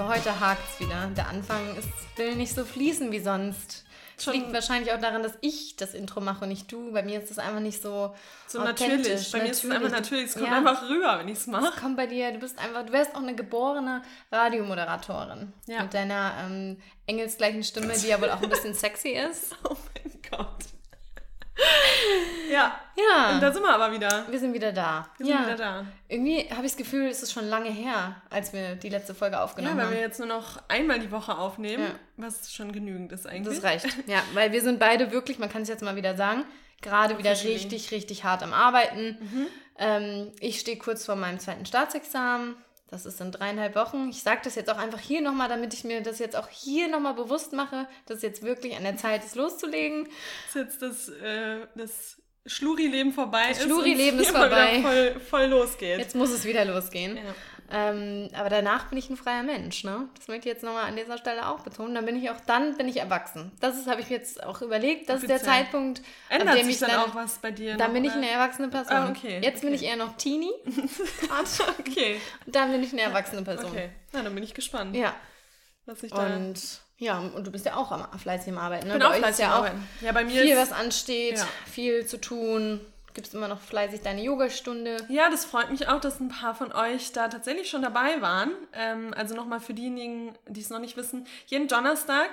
Also heute hakt's wieder. Der Anfang ist, will nicht so fließen wie sonst. Es Schon- liegt wahrscheinlich auch daran, dass ich das Intro mache und nicht du. Bei mir ist das einfach nicht so, So natürlich. Bei mir ist es einfach natürlich. Es kommt Ja. einfach rüber, wenn ich es mache. Kommt bei dir, du bist einfach, du wärst auch eine geborene Radiomoderatorin. Ja. Mit deiner ähm, engelsgleichen Stimme, die ja wohl auch ein bisschen sexy ist. Oh mein Gott. Ja. Ja. Und da sind wir aber wieder. wir sind wieder da. Wir ja. sind wieder da. Irgendwie habe ich das Gefühl, es ist schon lange her, als wir die letzte Folge Ja, aufgenommen weil haben. wir jetzt nur noch einmal die Woche aufnehmen, Ja. was schon genügend ist eigentlich. Das reicht. Ja, weil wir sind beide wirklich, man kann es jetzt mal wieder sagen, gerade wieder richtig, richtig hart am Arbeiten. Ähm, ich stehe kurz vor meinem zweiten Staatsexamen. Das ist in dreieinhalb Wochen. Ich sage das jetzt auch einfach hier nochmal, damit ich mir das jetzt auch hier nochmal bewusst mache, dass jetzt wirklich an der Zeit ist, loszulegen. Dass jetzt das, äh, das Schluri-Leben vorbei Das ist. Schluri-Leben ist mal vorbei. Voll, voll losgeht. Jetzt muss es wieder losgehen. Ja. Ähm, aber danach bin ich ein freier Mensch, ne? Das möchte ich jetzt nochmal an dieser Stelle auch betonen. Dann bin ich auch, dann bin ich erwachsen. Das habe ich mir jetzt auch überlegt. Das ist der Offiziell. Zeitpunkt, ab Ändert dem sich ich dann, dann auch was bei dir? Dann noch, bin ich eine erwachsene Person. Ah, okay, Jetzt bin okay. ich eher noch Teenie. Okay, Und dann bin ich eine erwachsene Person. okay. Na, dann bin ich gespannt, Ja. was ich da... Und ja, und du bist ja auch am, fleißig am Arbeiten. Ne? bin Bei auch fleißig ja am auch Arbeiten. Ja, bei mir viel, ist- was ansteht, Ja. viel zu tun. Gibst immer noch fleißig deine Yogastunde. Ja, das freut mich auch, dass ein paar von euch da tatsächlich schon dabei waren. Ähm, also nochmal für diejenigen, die es noch nicht wissen. Jeden Donnerstag,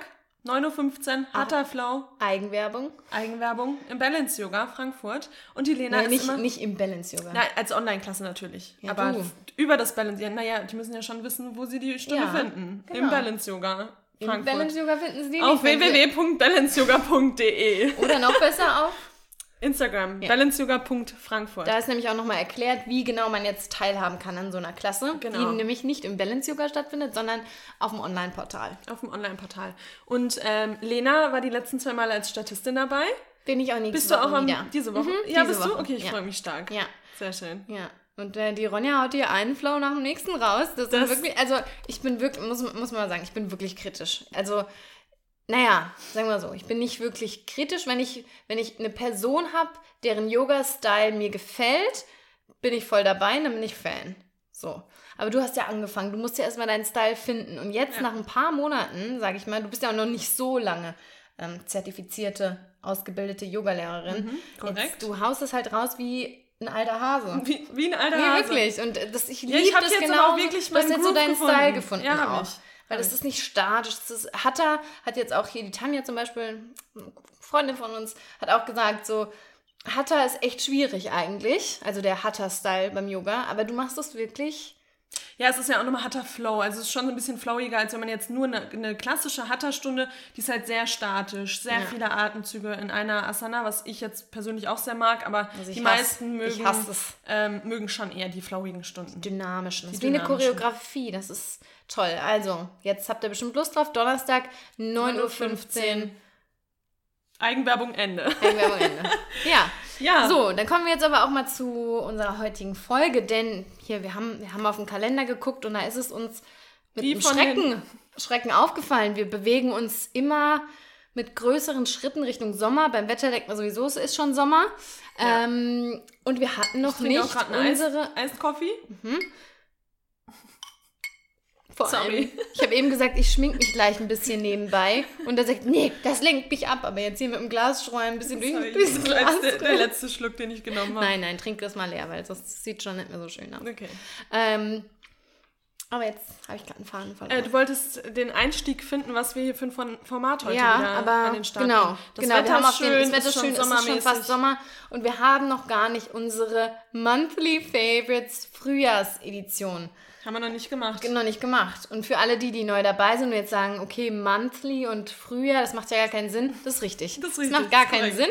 9.15 Uhr, Ah. Hatha Flow, Eigenwerbung. Eigenwerbung im Balance Yoga Frankfurt. Und die Lena Nein, ist nicht, immer... nicht im Balance Yoga. Nein, als Online-Klasse natürlich. Ja, Aber du. über das Balance... Ja, naja, die müssen ja schon wissen, wo sie die Stunde Ja, finden. Im genau. Balance Yoga Im Frankfurt. Balance Yoga finden sie die auf www.balanceyoga.de Oder noch besser auf. Instagram, balanceyoga.frankfurt. Da ist nämlich auch nochmal erklärt, wie genau man jetzt teilhaben kann an so einer Klasse, Genau. die nämlich nicht im Balance Yoga stattfindet, sondern auf dem Online-Portal. Auf dem Online-Portal. Und ähm, Lena war die letzten zwei Mal als Statistin dabei. Bin ich auch nächste Bist du auch Woche am, wieder. diese Woche? Mhm, ja, diese bist du? Woche. Okay, ich Ja. freue mich stark. Ja. Sehr schön. Ja, und äh, die Ronja haut hier einen Flow nach dem nächsten raus. Das, Das- ist wirklich, also ich bin wirklich, muss, muss man mal sagen, ich bin wirklich kritisch. Also, naja, sagen wir so, ich bin nicht wirklich kritisch. Wenn ich, wenn ich eine Person habe, deren Yoga-Style mir gefällt, bin ich voll dabei, dann bin ich Fan. So. Aber du hast ja angefangen, du musst ja erstmal deinen Style finden. Und jetzt Ja. nach ein paar Monaten, sage ich mal, du bist ja auch noch nicht so lange ähm, zertifizierte, ausgebildete Yogalehrerin. Mhm, korrekt. Jetzt, du haust es halt raus wie ein alter Hase. Wie, wie ein alter Nee, Hase. wirklich. Und das, ich Ja, liebe ich das jetzt genau. auch wirklich du hast meinen jetzt so deinen gefunden. Style gefunden Ja, auch. ich. Weil das ich. ist nicht statisch. Das ist, Hatta hat jetzt auch hier, die Tanja zum Beispiel, eine Freundin von uns, hat auch gesagt, so, Hatta ist echt schwierig eigentlich. Also der Hatta-Style beim Yoga. Aber du machst es wirklich. Ja, es ist ja auch nochmal Hatha Flow. Also es ist schon so ein bisschen flowiger, als wenn man jetzt nur eine, eine klassische Hatha-Stunde, die ist halt sehr statisch, sehr Ja. viele Atemzüge in einer Asana, was ich jetzt persönlich auch sehr mag, aber Also die meisten mögen, hasse es. ähm, mögen schon eher die flowigen Stunden. dynamischen. Das ist wie eine. Choreografie. Das ist toll. Also, jetzt habt ihr bestimmt Lust drauf. Donnerstag, 9.15 Uhr. Eigenwerbung Ende. Eigenwerbung Ende. Ja. Ja. So, dann kommen wir jetzt aber auch mal zu unserer heutigen Folge, denn hier, wir haben, wir haben auf den Kalender geguckt und da ist es uns mit Wie Schrecken, Schrecken aufgefallen. Wir bewegen uns immer mit größeren Schritten Richtung Sommer. Beim Wetter denkt man sowieso, es ist schon Sommer. Ja. Ähm, und wir hatten noch nicht unsere... Eis, Eist Coffee. Vor Sorry. allem, ich habe eben gesagt, ich schmink mich gleich ein bisschen nebenbei. Und er sagt, nee, das lenkt mich ab. Aber jetzt hier mit dem Glasstroh ein bisschen durch, Sorry, das Glas. jetzt der, der letzte Schluck, den ich genommen habe. Nein, nein, trink das mal leer, weil das sieht schon nicht mehr so schön aus. Okay. Ähm, aber jetzt habe ich gerade einen Faden Äh, verloren. du wolltest den Einstieg finden, was wir hier für ein Form- Format heute ja, wieder aber an den Start genau. Das genau. Wetter wir haben ist schön, den, das Wetter ist ist schön, es ist schon fast. Sommer und wir haben noch gar nicht unsere Monthly Favorites Frühjahrsedition Haben wir noch nicht gemacht. noch nicht gemacht. Und für alle die, die neu dabei sind und jetzt sagen, okay, Monthly und Frühjahr, das macht ja gar keinen Sinn, das ist richtig. Das ist richtig, macht gar das keinen Sinn.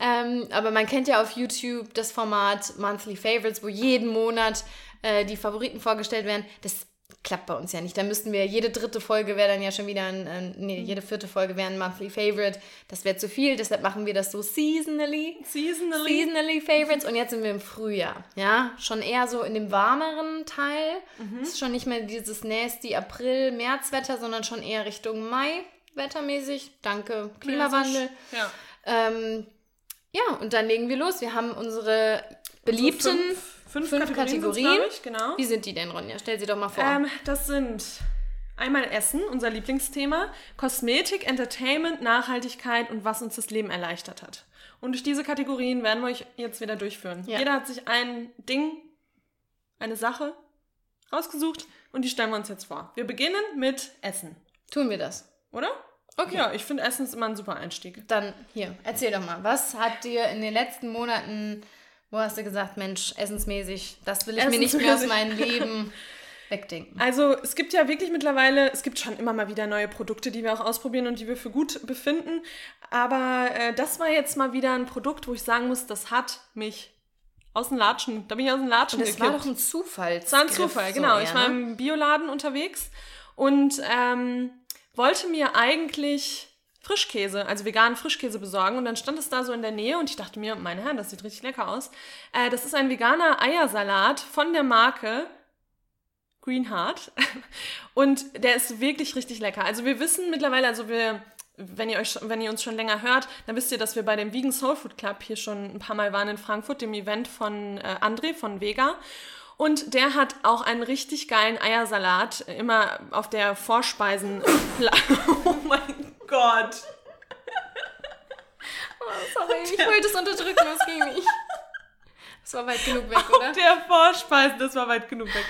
Ähm, aber man kennt ja auf YouTube das Format Monthly Favorites, wo jeden Monat äh, die Favoriten vorgestellt werden. Das klappt bei uns ja nicht. Da müssten wir, jede dritte Folge wäre dann ja schon wieder ein, ein nee, jede vierte Folge wäre ein Monthly Favorite. Das wäre zu viel, deshalb machen wir das so seasonally. Seasonally. Seasonally Favorites und jetzt sind wir im Frühjahr. Ja, schon eher so in dem warmeren Teil. Mhm. Es ist schon nicht mehr dieses nasty April, Märzwetter, sondern schon eher Richtung Mai wettermäßig. Danke Klimawandel. Ja. Ähm, ja, und dann legen wir los. Wir haben unsere beliebten fünf, fünf, fünf Kategorien, Kategorien. ich, genau. Wie sind die denn, Ronja? Stell sie doch mal vor. Ähm, das sind Einmal Essen, unser Lieblingsthema, Kosmetik, Entertainment, Nachhaltigkeit und was uns das Leben erleichtert hat. Und durch diese Kategorien werden wir euch jetzt wieder durchführen. Ja. Jeder hat sich ein Ding, eine Sache rausgesucht und die stellen wir uns jetzt vor. Wir beginnen mit Essen, Tun wir das. oder? Okay. Ja, ich finde Essen ist immer ein super Einstieg. Dann hier, erzähl doch mal, was hat dir in den letzten Monaten, wo hast du gesagt, Mensch, essensmäßig, das will ich mir nicht mehr aus meinem Leben wegdenken. Also es gibt ja wirklich mittlerweile, es gibt schon immer mal wieder neue Produkte, die wir auch ausprobieren und die wir für gut befinden. Aber äh, das war jetzt mal wieder ein Produkt, wo ich sagen muss, das hat mich aus dem Latschen, da bin ich aus dem Latschen Das war doch ein Zufall. Das war ein Zufall, genau. ich war im Bioladen unterwegs und ähm, wollte mir eigentlich Frischkäse, also veganen Frischkäse besorgen. Und dann stand es da so in der Nähe und ich dachte mir, meine Herren, das sieht richtig lecker aus. Äh, das ist ein veganer Eiersalat von der Marke Greenheart. Und der ist wirklich richtig lecker. Also wir wissen mittlerweile, also wir, wenn ihr, euch, wenn ihr uns schon länger hört, dann wisst ihr, dass wir bei dem Vegan Soul Food Club hier schon ein paar Mal waren in Frankfurt, dem Event von äh, André von Vega. Und der hat auch einen richtig geilen Eiersalat, äh, immer auf der Vorspeisen. oh mein Gott. Sorry, ich wollte es unterdrücken, das ging nicht. Das war weit genug weg, oder? Auf der Vorspeisen, das war weit genug weg.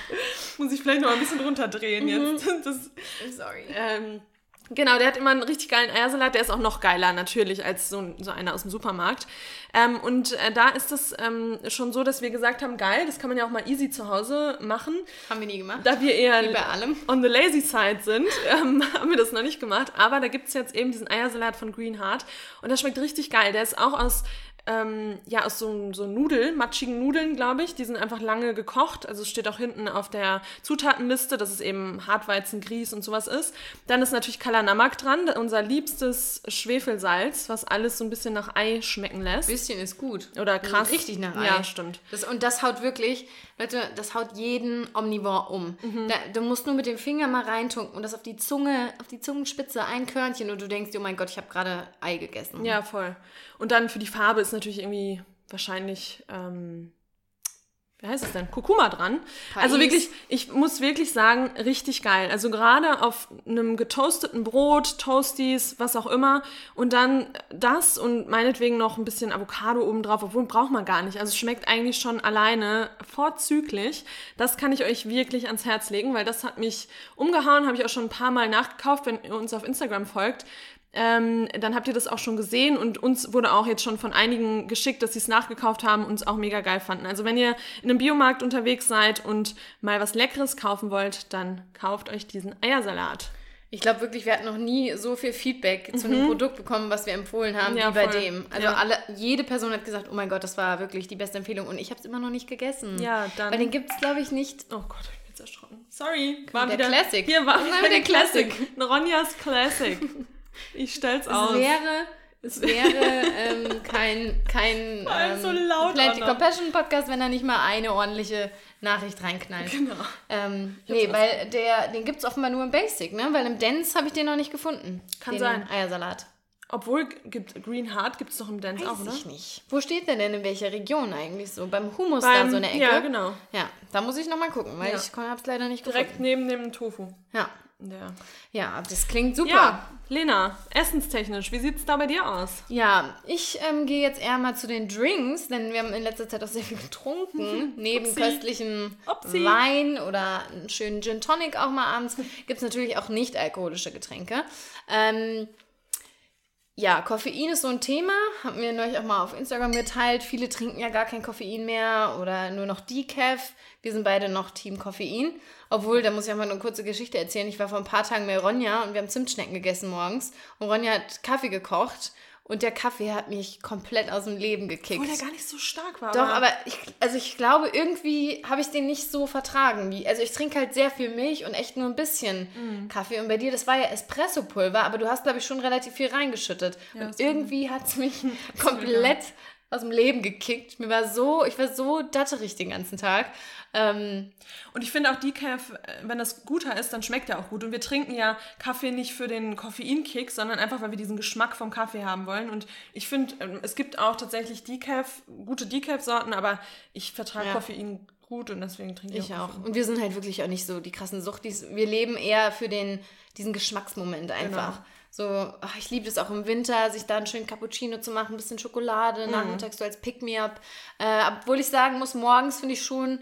Muss ich vielleicht noch ein bisschen runterdrehen jetzt. Das, Sorry. Ähm, genau, der hat immer einen richtig geilen Eiersalat. Der ist auch noch geiler natürlich als so, so einer aus dem Supermarkt. Ähm, und äh, da ist es ähm, schon so, dass wir gesagt haben, geil, das kann man ja auch mal easy zu Hause machen. Haben wir nie gemacht. Da wir eher Wie bei allem. on the lazy side sind, ähm, haben wir das noch nicht gemacht. Aber da gibt es jetzt eben diesen Eiersalat von Greenheart. Und der schmeckt richtig geil. Der ist auch aus, ähm, ja, aus so, so Nudeln, matschigen Nudeln, glaube ich. Die sind einfach lange gekocht. Also es steht auch hinten auf der Zutatenliste, dass es eben Hartweizen, Grieß und sowas ist. Dann ist natürlich Kalanamak dran, unser liebstes Schwefelsalz, was alles so ein bisschen nach Ei schmecken lässt. Bisschen ist gut. Oder krass. Richtig nach Ei. Ja, stimmt. Das, und das haut wirklich, Leute, das haut jeden Omnivore um. Mhm. Da, du musst nur mit dem Finger mal reintunken und das auf die Zunge, auf die Zungenspitze, ein Körnchen und du denkst, oh mein Gott, ich habe gerade Ei gegessen. Ja, voll. Und dann für die Farbe ist natürlich irgendwie wahrscheinlich, ähm, wie heißt es denn? Kurkuma dran. Also Pais. wirklich, ich muss wirklich sagen, richtig geil. Also gerade auf einem getoasteten Brot, Toasties, was auch immer. Und dann das und meinetwegen noch ein bisschen Avocado oben drauf, obwohl braucht man gar nicht. Also es schmeckt eigentlich schon alleine vorzüglich. Das kann ich euch wirklich ans Herz legen, weil das hat mich umgehauen, habe ich auch schon ein paar Mal nachgekauft, wenn ihr uns auf Instagram folgt. Ähm, dann habt ihr das auch schon gesehen und uns wurde auch jetzt schon von einigen geschickt, dass sie es nachgekauft haben und es auch mega geil fanden. Also wenn ihr in einem Biomarkt unterwegs seid und mal was Leckeres kaufen wollt, dann kauft euch diesen Eiersalat. Ich glaube wirklich, wir hatten noch nie so viel Feedback zu einem Produkt bekommen, was wir empfohlen haben, Mhm. Ja, wie bei voll. dem. Also Ja. alle, jede Person hat gesagt, oh mein Gott, das war wirklich die beste Empfehlung und ich habe es immer noch nicht gegessen. Ja, dann- Weil den gibt es, glaube ich, nicht. Oh Gott, ich bin jetzt erschrocken. Sorry. War Der wieder Classic. Hier war wieder der Classic. Ein Ronjas Classic. Ich stell's Es aus. wäre, es wäre ähm, kein, kein ähm, so laut Plenty. Compassion Podcast, wenn er nicht mal eine ordentliche Nachricht reinknallt. Genau. Ähm, nee, weil der, den gibt es offenbar nur im Basic, ne? Weil im Dance habe ich den noch nicht gefunden. Kann den sein. Eiersalat. Obwohl, gibt Green Heart gibt es doch im Dance Weiß auch, oder? ich nicht. Wo steht der denn in welcher Region eigentlich so? Beim Humus Beim- da so eine Ecke? Ja, genau. Ja, da muss ich nochmal gucken, weil Ja. ich habe es leider nicht Direkt gefunden. neben dem Tofu. Ja. Ja. ja, das klingt super. Ja, Lena, essenstechnisch, wie sieht's da bei dir aus? Ja, ich ähm, gehe jetzt eher mal zu den Drinks, denn wir haben in letzter Zeit auch sehr viel getrunken. Neben Upsi. köstlichem Upsi. Wein oder einen schönen Gin Tonic auch mal abends gibt es natürlich auch nicht alkoholische Getränke. Ähm, ja, Koffein ist so ein Thema, haben wir neulich auch mal auf Instagram geteilt. Viele trinken ja gar kein Koffein mehr oder nur noch Decaf. Wir sind beide noch Team Koffein. Obwohl, da muss ich auch mal eine kurze Geschichte erzählen. Ich war vor ein paar Tagen bei Ronja und wir haben Zimtschnecken gegessen morgens. Und Ronja hat Kaffee gekocht und der Kaffee hat mich komplett aus dem Leben gekickt. Obwohl der gar nicht so stark war. Doch, aber ich, also ich glaube, irgendwie habe ich den nicht so vertragen. Wie, also ich trinke halt sehr viel Milch und echt nur ein bisschen Mhm. Kaffee. Und bei dir, das war ja Espresso-Pulver, aber du hast, glaube ich, schon relativ viel reingeschüttet. Ja, und irgendwie hat es mich komplett aus dem Leben gekickt. Mir war so, ich war so datterig den ganzen Tag. Ähm, Und ich finde auch Decaf, äh, wenn das guter ist, dann schmeckt er auch gut. Und wir trinken ja Kaffee nicht für den Koffeinkick, sondern einfach, weil wir diesen Geschmack vom Kaffee haben wollen. Und ich finde, ähm, es gibt auch tatsächlich Decaf, gute Decaf-Sorten, aber ich vertrage Ja. Koffein gut und deswegen trinke ich, ich auch. auch. Und wir sind halt wirklich auch nicht so die krassen Suchtis. Wir leben eher für den, diesen Geschmacksmoment einfach. Genau. So, ach, ich liebe es auch im Winter, sich da einen schönen Cappuccino zu machen, ein bisschen Schokolade, mhm. nachmittags so als Pick-me-up. Äh, obwohl ich sagen muss, morgens finde ich schon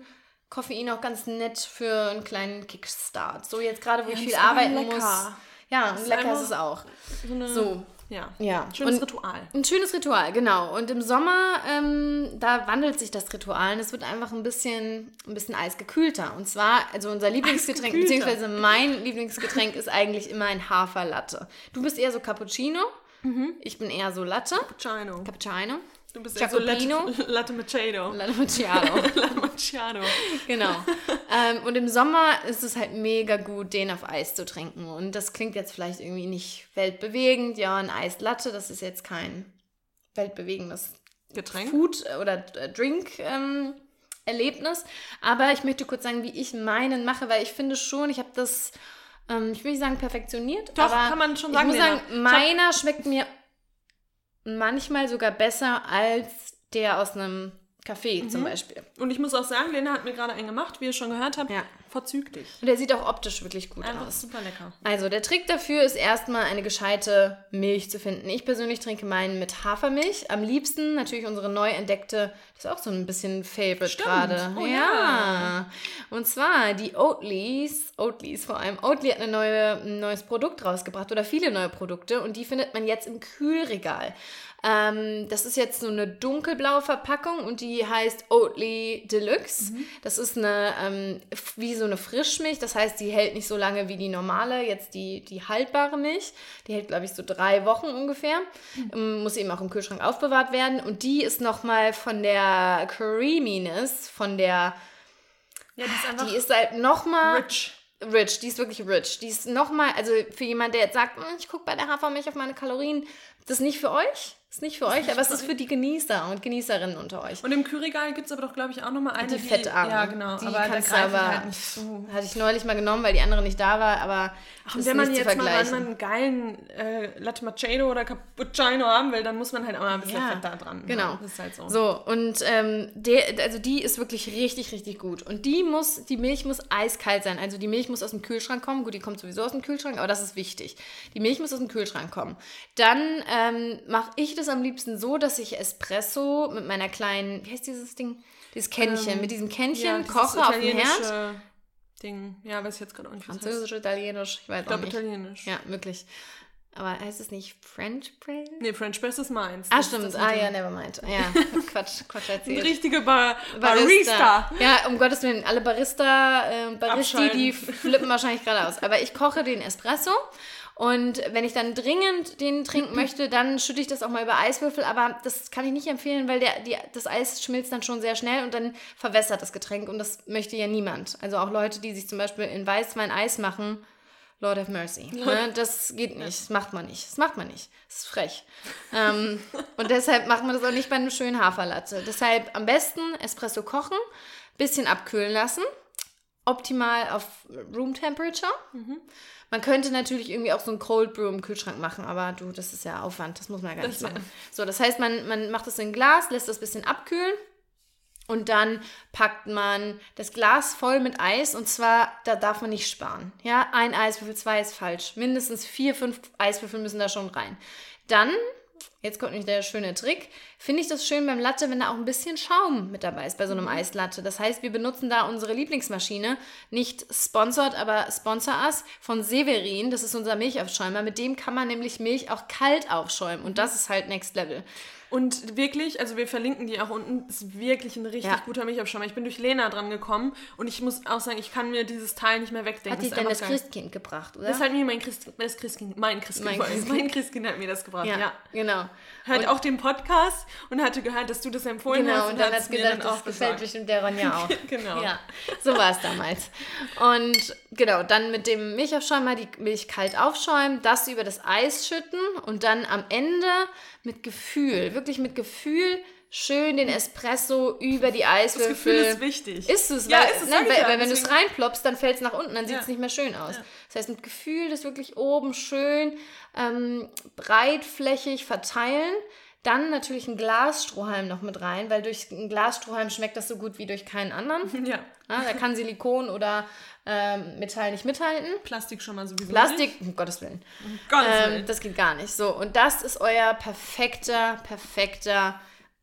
Koffein auch ganz nett für einen kleinen Kickstart. So jetzt gerade, wo ja, ich viel arbeiten lecker. muss. Ja, und lecker ist es auch. So, eine, so. Ja. ja. Schönes und Ritual. Ein schönes Ritual, genau. Und im Sommer, ähm, da wandelt sich das Ritual und es wird einfach ein bisschen, ein bisschen eisgekühlter. Und zwar, also unser Lieblingsgetränk, beziehungsweise mein Lieblingsgetränk ist eigentlich immer ein Haferlatte. Du bist eher so Cappuccino. Mhm. Ich bin eher so Latte. Cappuccino. Cappuccino. Du bist ja so Latte, Macchiato. Latte Macchiato. Latte Macchiato. genau. Ähm, und im Sommer ist es halt mega gut, den auf Eis zu trinken. Und das klingt jetzt vielleicht irgendwie nicht weltbewegend. Ja, ein Eislatte, das ist jetzt kein weltbewegendes Getränk. Food oder äh, Drink. Ähm, Erlebnis. Aber ich möchte kurz sagen, wie ich meinen mache, weil ich finde schon, ich habe das, ähm, ich will nicht sagen perfektioniert, Doch, aber kann man schon sagen. Ich muss sagen, meiner schmeckt mir manchmal sogar besser als der aus einem Café mhm. zum Beispiel. Und ich muss auch sagen, Lena hat mir gerade einen gemacht, wie ihr schon gehört habt. Ja. Vorzüglich. Und der sieht auch optisch wirklich gut Einfach aus. super lecker. Also der Trick dafür ist erstmal eine gescheite Milch zu finden. Ich persönlich trinke meinen mit Hafermilch. Am liebsten natürlich unsere neu entdeckte, das ist auch so ein bisschen Favorite gerade. Oh, ja. ja. Und zwar die Oatleys, Oatleys vor allem. Oatly hat eine neue, ein neues Produkt rausgebracht oder viele neue Produkte und die findet man jetzt im Kühlregal. Ähm, das ist jetzt so eine dunkelblaue Verpackung und die heißt Oatly Deluxe. Mhm. Das ist eine, ähm, wie so eine Frischmilch. Das heißt, die hält nicht so lange wie die normale, jetzt die, die haltbare Milch. Die hält, glaube ich, so drei Wochen ungefähr. Mhm. Ähm, muss eben auch im Kühlschrank aufbewahrt werden. Und die ist nochmal von der Creaminess, von der. Ja, die ist einfach. Die ist halt nochmal. Rich. Rich, die ist wirklich rich. Die ist nochmal, also für jemand, der jetzt sagt, hm, ich gucke bei der Hafermilch auf meine Kalorien, das ist nicht für euch. Ist nicht für das euch, aber es ist für die Genießer und Genießerinnen unter euch. Und im Kühlregal gibt es aber doch, glaube ich, auch nochmal eine, die, die fettarme. Ja, genau. Die aber kannst du aber, halt nicht so. hatte ich neulich mal genommen, weil die andere nicht da war, aber Ach, und wenn man jetzt mal einen geilen äh, Latte Macchiato oder Cappuccino haben will, dann muss man halt auch mal ein bisschen ja, Fett da dran. Genau. Das ist halt so. So, und ähm, der, also die ist wirklich richtig, richtig gut. Und die muss, die Milch muss eiskalt sein. Also die Milch muss aus dem Kühlschrank kommen. Gut, die kommt sowieso aus dem Kühlschrank, aber das ist wichtig. Die Milch muss aus dem Kühlschrank kommen. Dann ähm, mache ich das am liebsten so, dass ich Espresso mit meiner kleinen, wie heißt dieses Ding? Dieses Kännchen, ähm, mit diesem Kännchen ja, koche auf dem Herd. Ding. Ja, weiß ich jetzt gerade auch nicht. Französisch, Italienisch, ich weiß ich glaub, auch nicht. Italienisch. Ja, möglich. Aber heißt es nicht French Press? Nee, French Press ist meins. Ah, stimmt. Ah, ja, never mind. Ja, Quatsch, Quatsch erzählt. Eine richtige Bar Barista. Barista. Ja, um Gottes Willen, alle Barista, äh, Baristi, die flippen wahrscheinlich gerade aus. Aber ich koche den Espresso und wenn ich dann dringend den trinken möchte, dann schütte ich das auch mal über Eiswürfel. Aber das kann ich nicht empfehlen, weil der, die, das Eis schmilzt dann schon sehr schnell und dann verwässert das Getränk. Und das möchte ja niemand. Also auch Leute, die sich zum Beispiel in Weißwein Eis machen. Lord have mercy. Ne? Das geht nicht. Das macht man nicht. Das macht man nicht. Das ist frech. ähm, und deshalb macht man das auch nicht bei einem schönen Haferlatte. Deshalb am besten Espresso kochen, bisschen abkühlen lassen. Optimal auf Room Temperature. Mhm. Man könnte natürlich irgendwie auch so ein Cold Brew im Kühlschrank machen, aber du, das ist ja Aufwand, das muss man ja gar nicht machen. So, das heißt, man, man macht das in ein Glas, lässt das ein bisschen abkühlen und dann packt man das Glas voll mit Eis und zwar, da darf man nicht sparen. Ja, ein Eiswürfel, zwei ist falsch. Mindestens vier, fünf Eiswürfel müssen da schon rein. Dann Jetzt kommt nicht der schöne Trick. Finde ich das schön beim Latte, wenn da auch ein bisschen Schaum mit dabei ist bei so einem mhm. Eislatte. Das heißt, wir benutzen da unsere Lieblingsmaschine, nicht sponsored, aber Sponsor Us von Severin. Das ist unser Milchaufschäumer. Mit dem kann man nämlich Milch auch kalt aufschäumen und das ist halt Next Level. Und wirklich, also wir verlinken die auch unten, ist wirklich ein richtig ja. guter Milchaufschäumer. Ich bin durch Lena dran gekommen und ich muss auch sagen, ich kann mir dieses Teil nicht mehr wegdenken. Hat sich denn das Christkind gebracht, oder? Das hat mir mein Christkind, das Christkind, mein Christkind, mein Christkind, mein Christkind hat mir das gebracht, ja. ja. Genau. Hört und auch den Podcast und hatte gehört, dass du das empfohlen genau, hast. Genau, und dann hat es gedacht, das gefällt bestimmt der Ronja auch. genau. Ja, so war es damals. Und genau, dann mit dem Milchaufschäumer die Milch kalt aufschäumen, das über das Eis schütten und dann am Ende mit Gefühl, wirklich mit Gefühl schön den Espresso über die Eiswürfel. Das Gefühl ist wichtig. Ist es, ja, weil, ist es ne, weil, weil wenn du es reinploppst, dann fällt es nach unten, dann sieht es ja. nicht mehr schön aus. Ja. Das heißt, mit Gefühl das wirklich oben schön ähm, breitflächig verteilen. Dann natürlich ein Glasstrohhalm noch mit rein, weil durch ein Glasstrohhalm schmeckt das so gut wie durch keinen anderen. Ja. Ja, da kann Silikon oder ähm, Metall nicht mithalten. Plastik schon mal sowieso. Plastik, um Gottes Willen. Um Gottes Ähm, Willen. das geht gar nicht. So, und das ist euer perfekter, perfekter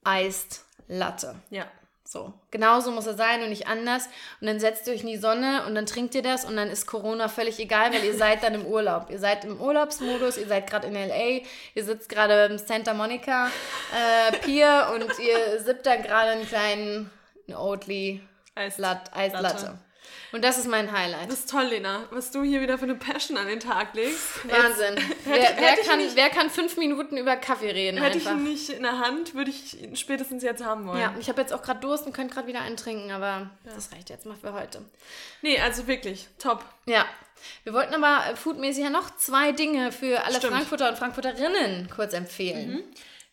Iced Latte. Ja. So, genauso muss er sein und nicht anders. Und dann setzt ihr euch in die Sonne und dann trinkt ihr das und dann ist Corona völlig egal, weil ihr seid dann im Urlaub. Ihr seid im Urlaubsmodus, ihr seid gerade in L.A., ihr sitzt gerade im Santa Monica äh, Pier und ihr sippt dann gerade einen kleinen Oatly Eis- Lat Eislatte. Und das ist mein Highlight. Das ist toll, Lena, was du hier wieder für eine Passion an den Tag legst. Wahnsinn. wer, hätte wer, ich kann, nicht- wer kann fünf Minuten über Kaffee reden Hätte ich einfach? ihn nicht in der Hand, würde ich ihn spätestens jetzt haben wollen. Ja, ich habe jetzt auch gerade Durst und könnte gerade wieder einen trinken, aber das reicht jetzt mal für heute. Nee, also wirklich, top. Ja. Wir wollten aber äh, foodmäßig ja noch zwei Dinge für alle Stimmt. Frankfurter und Frankfurterinnen kurz empfehlen.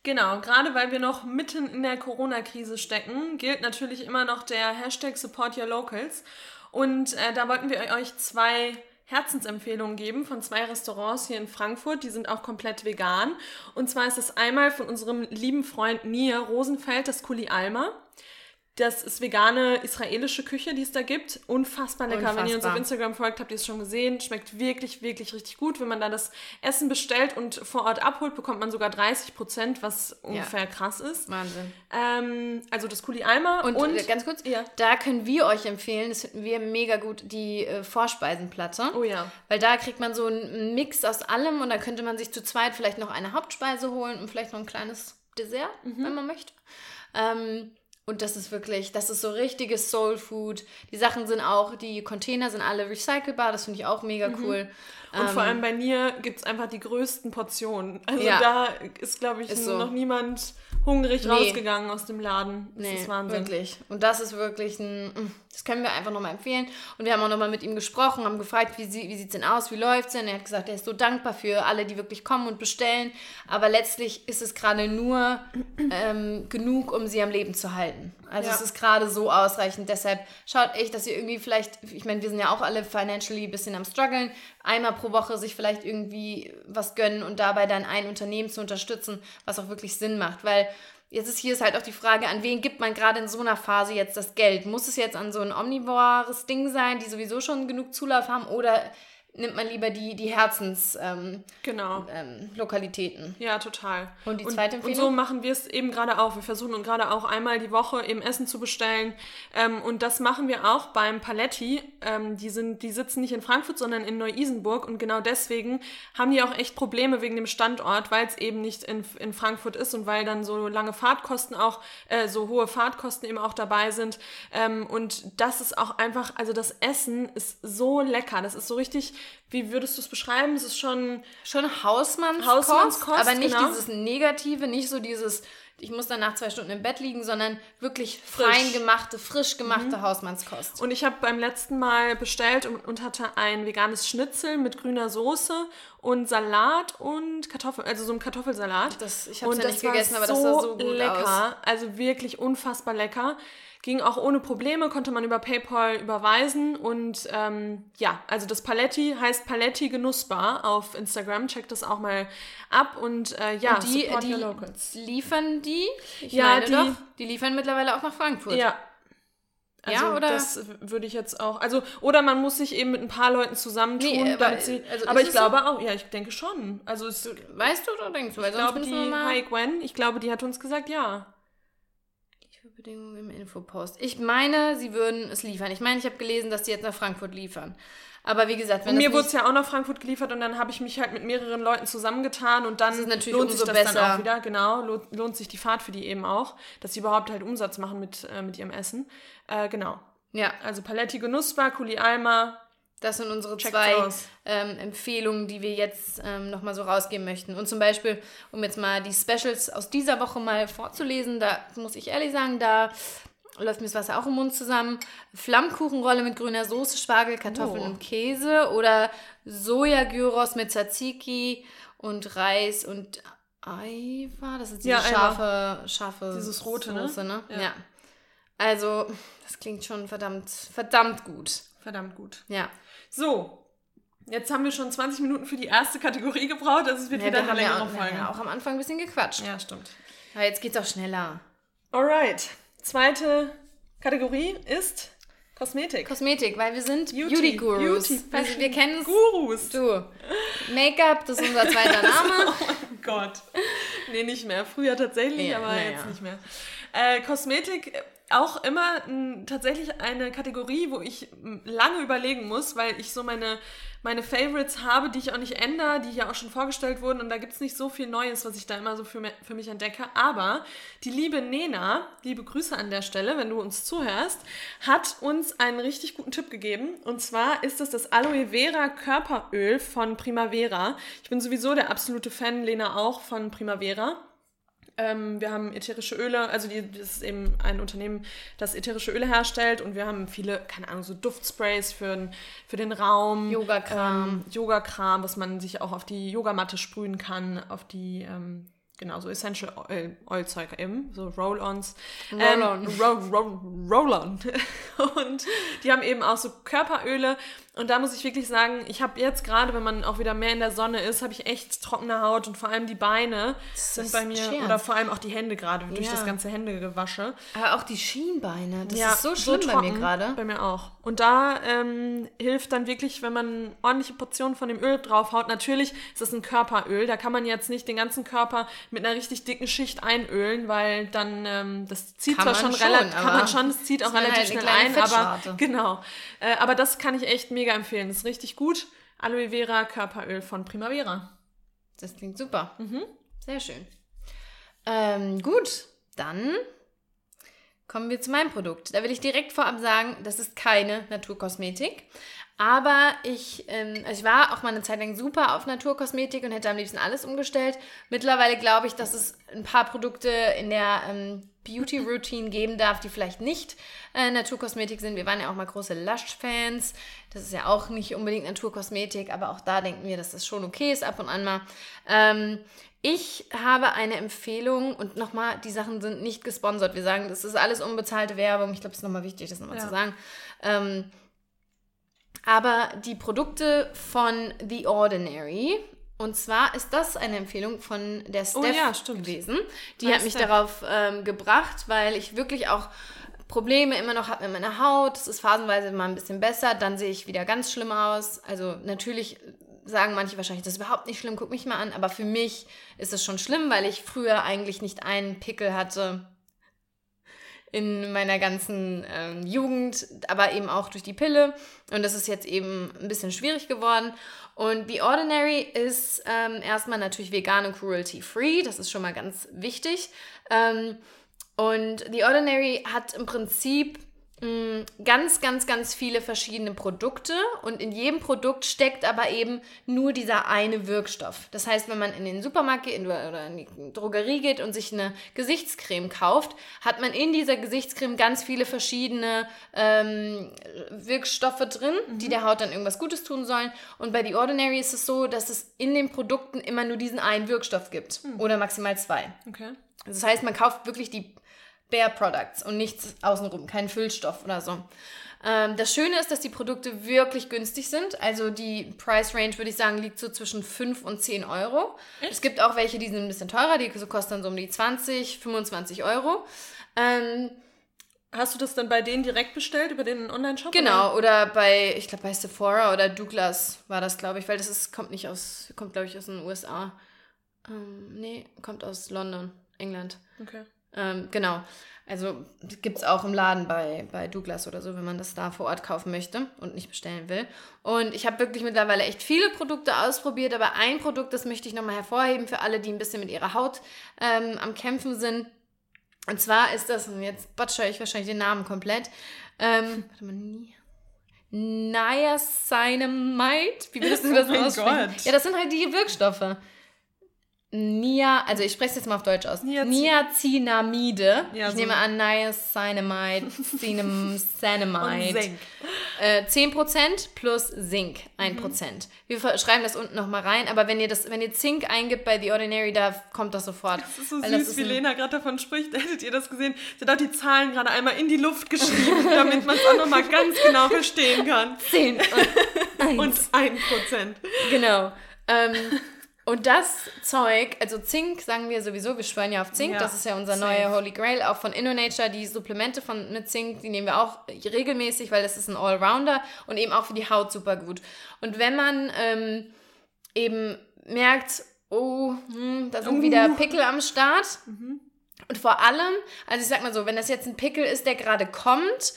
Genau, gerade weil wir noch mitten in der Corona-Krise stecken, gilt natürlich immer noch der Hashtag Support Your Locals. Und äh, da wollten wir euch zwei Herzensempfehlungen geben von zwei Restaurants hier in Frankfurt. Die sind auch komplett vegan. Und zwar ist es einmal von unserem lieben Freund Nir Rosenfeld, das Kuli Alma. Das ist vegane israelische Küche, die es da gibt. Unfassbar lecker. Wenn ihr uns auf Unfassbar. Instagram folgt, habt ihr es schon gesehen. Schmeckt wirklich, wirklich richtig gut. Wenn man da das Essen bestellt und vor Ort abholt, bekommt man sogar 30 Prozent, was ungefähr krass ist. Wahnsinn. Ähm, also das Kuli Alma Und, und, äh, ganz kurz, Ja. da können wir euch empfehlen, das finden wir mega gut, die äh, Vorspeisenplatte. Oh ja. Weil da kriegt man so einen Mix aus allem und da könnte man sich zu zweit vielleicht noch eine Hauptspeise holen und vielleicht noch ein kleines Dessert, Mhm. wenn man möchte. Ähm, und das ist wirklich, das ist so richtiges Soul Food. Die Sachen sind auch, die Container sind alle recycelbar, das finde ich auch mega cool. Mhm. Und vor allem bei Nier gibt es einfach die größten Portionen. Also Ja. da ist, glaube ich, Ist so. noch niemand hungrig Nee. rausgegangen aus dem Laden. Das Nee, ist Wahnsinn. wirklich. Und das ist wirklich ein, mm, das können wir einfach nochmal empfehlen. Und wir haben auch nochmal mit ihm gesprochen, haben gefragt, wie, sie, wie sieht es denn aus, wie läuft es denn? Er hat gesagt, er ist so dankbar für alle, die wirklich kommen und bestellen. Aber letztlich ist es gerade nur ähm, genug, um sie am Leben zu halten. Also Ja. es ist gerade so ausreichend. Deshalb schaut echt, dass ihr irgendwie vielleicht, ich meine, wir sind ja auch alle financially ein bisschen am struggeln, einmal pro Woche sich vielleicht irgendwie was gönnen und dabei dann ein Unternehmen zu unterstützen, was auch wirklich Sinn macht. Weil jetzt ist hier ist halt auch die Frage, an wen gibt man gerade in so einer Phase jetzt das Geld? Muss es jetzt an so ein omnivores Ding sein, die sowieso schon genug Zulauf haben, oder nimmt man lieber die, die Herzenslokalitäten? Ähm, Genau. ähm, Lokalitäten? Ja, total. Und die zweite Und Empfehlung? so machen wir es eben gerade auch. Wir versuchen gerade auch einmal die Woche eben Essen zu bestellen. Ähm, und das machen wir auch beim Paletti. Ähm, die, sind, die sitzen nicht in Frankfurt, sondern in Neu-Isenburg. Und genau deswegen haben die auch echt Probleme wegen dem Standort, weil es eben nicht in, in Frankfurt ist und weil dann so lange Fahrtkosten auch, äh, so hohe Fahrtkosten eben auch dabei sind. Ähm, und das ist auch einfach, also das Essen ist so lecker. Das ist so richtig, wie würdest du es beschreiben? Es ist schon Schon Hausmannskost, Hausmannskost, aber nicht genau. dieses Negative, nicht so dieses, ich muss dann nach zwei Stunden im Bett liegen, sondern wirklich Frisch. Mhm. fein gemachte, frisch gemachte Hausmannskost. Und ich habe beim letzten Mal bestellt und, und hatte ein veganes Schnitzel mit grüner Soße und Salat und Kartoffel, also so ein Kartoffelsalat. Das- ich hab's und ja nicht gegessen, aber das sah so gut lecker, also wirklich unfassbar lecker. Ging auch ohne Probleme, konnte man über PayPal überweisen und ähm, ja, also das Paletti heißt Paletti Genussbar auf Instagram, checkt das auch mal ab und äh, ja, Und die, die liefern die? Ich Ja, meine die- doch, die liefern mittlerweile auch nach Frankfurt. Ja. Also Ja, oder? das würde ich jetzt auch. Also, oder man muss sich eben mit ein paar Leuten zusammentun, Nee, aber- damit sie. also aber ich es so? glaube auch, ja, ich denke schon. Also es, ich Weißt du oder denkst du? Weil sonst glaube, die Hi Gwen, ich glaube, die hat uns gesagt, ja. Lieferbedingungen im Infopost. Ich meine, sie würden es liefern. Ich meine, ich habe gelesen, dass sie jetzt nach Frankfurt liefern. Aber wie gesagt, wenn Und mir wurde es ja auch nach Frankfurt geliefert und dann habe ich mich halt mit mehreren Leuten zusammengetan und dann ist natürlich lohnt sich das dann besser. auch wieder. Genau, lohnt, lohnt sich die Fahrt für die eben auch, dass sie überhaupt halt Umsatz machen mit, äh, mit ihrem Essen. Äh, genau. ja, Also Paletti Genussbar, Kuli Alma. Das sind unsere Checkt's zwei ähm, Empfehlungen, die wir jetzt ähm, nochmal so rausgeben möchten. Und zum Beispiel, um jetzt mal die Specials aus dieser Woche mal vorzulesen, da muss ich ehrlich sagen, da läuft mir das Wasser auch im Mund zusammen. Flammkuchenrolle mit grüner Soße, Spargel, Kartoffeln Oh. und Käse oder Sojagyros mit Tzatziki und Reis und Eiwa. Das ist diese Ja, scharfe, scharfe Dieses rote, ne? Soße, ne? Ja. ja. Also, das klingt schon verdammt, verdammt gut. Verdammt gut. Ja. So, Jetzt haben wir schon 20 Minuten für die erste Kategorie gebraucht, also es wird ja, wieder eine längere ja auch, Folge. Ja, auch am Anfang ein bisschen gequatscht. Ja, stimmt. Aber jetzt geht's auch schneller. Alright. Zweite Kategorie ist Kosmetik. Kosmetik, weil wir sind Beauty-Gurus. Beauty, Beauty wir kennen Gurus. Du. Make-up, das ist unser zweiter Name. oh mein Gott. Nee, nicht mehr. Früher tatsächlich, ja, aber jetzt nicht mehr. Äh, Kosmetik auch immer m, tatsächlich eine Kategorie, wo ich lange überlegen muss, weil ich so meine, meine Favorites habe, die ich auch nicht ändere, die ja auch schon vorgestellt wurden und da gibt es nicht so viel Neues, was ich da immer so für, für mich entdecke. Aber die liebe Nena, liebe Grüße an der Stelle, wenn du uns zuhörst, hat uns einen richtig guten Tipp gegeben und zwar ist es das Aloe Vera Körperöl von Primavera. Ich bin sowieso der absolute Fan, Lena auch, von Primavera. Ähm, wir haben ätherische Öle, also die, das ist eben ein Unternehmen, das ätherische Öle herstellt und wir haben viele, keine Ahnung, so Duftsprays für, für den Raum. Yoga-Kram. Ähm, Yoga-Kram, was man sich auch auf die Yogamatte sprühen kann, auf die ähm, genau, so Essential Oil, Oil Zeug eben, so Roll-Ons. Roll-On. Ähm, Roll-On. Roll und die haben eben auch so Körperöle. Und da muss ich wirklich sagen, ich habe jetzt gerade, wenn man auch wieder mehr in der Sonne ist, habe ich echt trockene Haut und vor allem die Beine das sind bei mir, scherz. oder vor allem auch die Hände gerade, durch ja. das ganze Händegewasche. Aber auch die Schienbeine, das ja, ist so schlimm so bei mir gerade. Bei mir auch. Und da ähm, hilft dann wirklich, wenn man ordentliche Portionen von dem Öl draufhaut. Natürlich ist es ein Körperöl, da kann man jetzt nicht den ganzen Körper mit einer richtig dicken Schicht einölen, weil dann ähm, das zieht kann zwar schon relativ, kann man schon, es zieht auch relativ halt schnell ein, aber genau. Äh, aber das kann ich echt mega empfehlen. Das ist richtig gut. Aloe Vera Körperöl von Primavera. Das klingt super. Mhm. Sehr schön. Ähm, gut, dann kommen wir zu meinem Produkt. Da will ich direkt vorab sagen, das ist keine Naturkosmetik. Aber ich, ähm, also ich war auch mal eine Zeit lang super auf Naturkosmetik und hätte am liebsten alles umgestellt. Mittlerweile glaube ich, dass es ein paar Produkte in der ähm, Beauty Routine geben darf, die vielleicht nicht äh, Naturkosmetik sind. Wir waren ja auch mal große Lush-Fans. Das ist ja auch nicht unbedingt Naturkosmetik, aber auch da denken wir, dass das schon okay ist ab und an mal. Ähm, ich habe eine Empfehlung und nochmal, die Sachen sind nicht gesponsert. Wir sagen, das ist alles unbezahlte Werbung. Ich glaube, es ist nochmal wichtig, das nochmal ja. zu sagen. Ähm, aber die Produkte von The Ordinary, und zwar ist das eine Empfehlung von der Steph oh, ja, gewesen. Die Meine hat mich Steph. darauf ähm, gebracht, weil ich wirklich auch Probleme immer noch habe mit meiner Haut. Es ist phasenweise mal ein bisschen besser, dann sehe ich wieder ganz schlimm aus. Also natürlich sagen manche wahrscheinlich, das ist überhaupt nicht schlimm, guck mich mal an. Aber für mich ist es schon schlimm, weil ich früher eigentlich nicht einen Pickel hatte in meiner ganzen ähm, Jugend, aber eben auch durch die Pille. Und das ist jetzt eben ein bisschen schwierig geworden. Und The Ordinary ist ähm, erstmal natürlich vegan und cruelty-free. Das ist schon mal ganz wichtig. Ähm, und The Ordinary hat im Prinzip ganz, ganz, ganz viele verschiedene Produkte und in jedem Produkt steckt aber eben nur dieser eine Wirkstoff. Das heißt, wenn man in den Supermarkt geht oder in die Drogerie geht und sich eine Gesichtscreme kauft, hat man in dieser Gesichtscreme ganz viele verschiedene ähm, Wirkstoffe drin, mhm. die der Haut dann irgendwas Gutes tun sollen. Und bei The Ordinary ist es so, dass es in den Produkten immer nur diesen einen Wirkstoff gibt mhm. oder maximal zwei. Okay. Das heißt, man kauft wirklich die Bare Products und nichts außenrum, kein Füllstoff oder so. Ähm, das Schöne ist, dass die Produkte wirklich günstig sind. Also die Price Range, würde ich sagen, liegt so zwischen 5 und 10 Euro. Echt? Es gibt auch welche, die sind ein bisschen teurer, die kosten dann so um die 20, 25 Euro. Ähm, Hast du das dann bei denen direkt bestellt, über den Online-Shop? Genau, oder, oder bei, ich glaube bei Sephora oder Douglas war das, glaube ich, weil das ist, kommt nicht aus, kommt glaube ich aus den USA. Ähm, nee, kommt aus London, England. Okay. Ähm, genau. Also gibt es auch im Laden bei, bei Douglas oder so, wenn man das da vor Ort kaufen möchte und nicht bestellen will. Und ich habe wirklich mittlerweile echt viele Produkte ausprobiert, aber ein Produkt, das möchte ich nochmal hervorheben für alle, die ein bisschen mit ihrer Haut ähm, am Kämpfen sind. Und zwar ist das, und jetzt botschere ich wahrscheinlich den Namen komplett, ähm, warte mal, nie. Niacinamide? Wie würdest du das oh aussprechen? Gott. Ja, das sind halt die Wirkstoffe. Nia, also ich spreche es jetzt mal auf Deutsch aus. Niaci- Niacinamide. Ja, ich so. nehme an, Niacinamide, Cinem- Und Cinnamide. Zink. Äh, 10% plus Zink, 1%. Mhm. Wir schreiben das unten nochmal rein, aber wenn ihr das, wenn ihr Zink eingibt bei The Ordinary, da kommt das sofort. Das ist so Weil süß, wie Lena gerade davon spricht. Hättet ihr das gesehen? Sie hat auch die Zahlen gerade einmal in die Luft geschrieben, damit man es auch nochmal ganz genau verstehen kann. 10 und Und 1. ein Prozent. Genau. Ähm, und das Zeug, also Zink sagen wir sowieso, wir schwören ja auf Zink, Ja, das ist ja unser neuer Holy Grail, auch von InnoNature, die Supplemente von, mit Zink, die nehmen wir auch regelmäßig, weil das ist ein Allrounder und eben auch für die Haut super gut. Und wenn man ähm, eben merkt, oh, hm, da sind Uh. wieder Pickel am Start, und vor allem, also ich sag mal so, wenn das jetzt ein Pickel ist, der gerade kommt,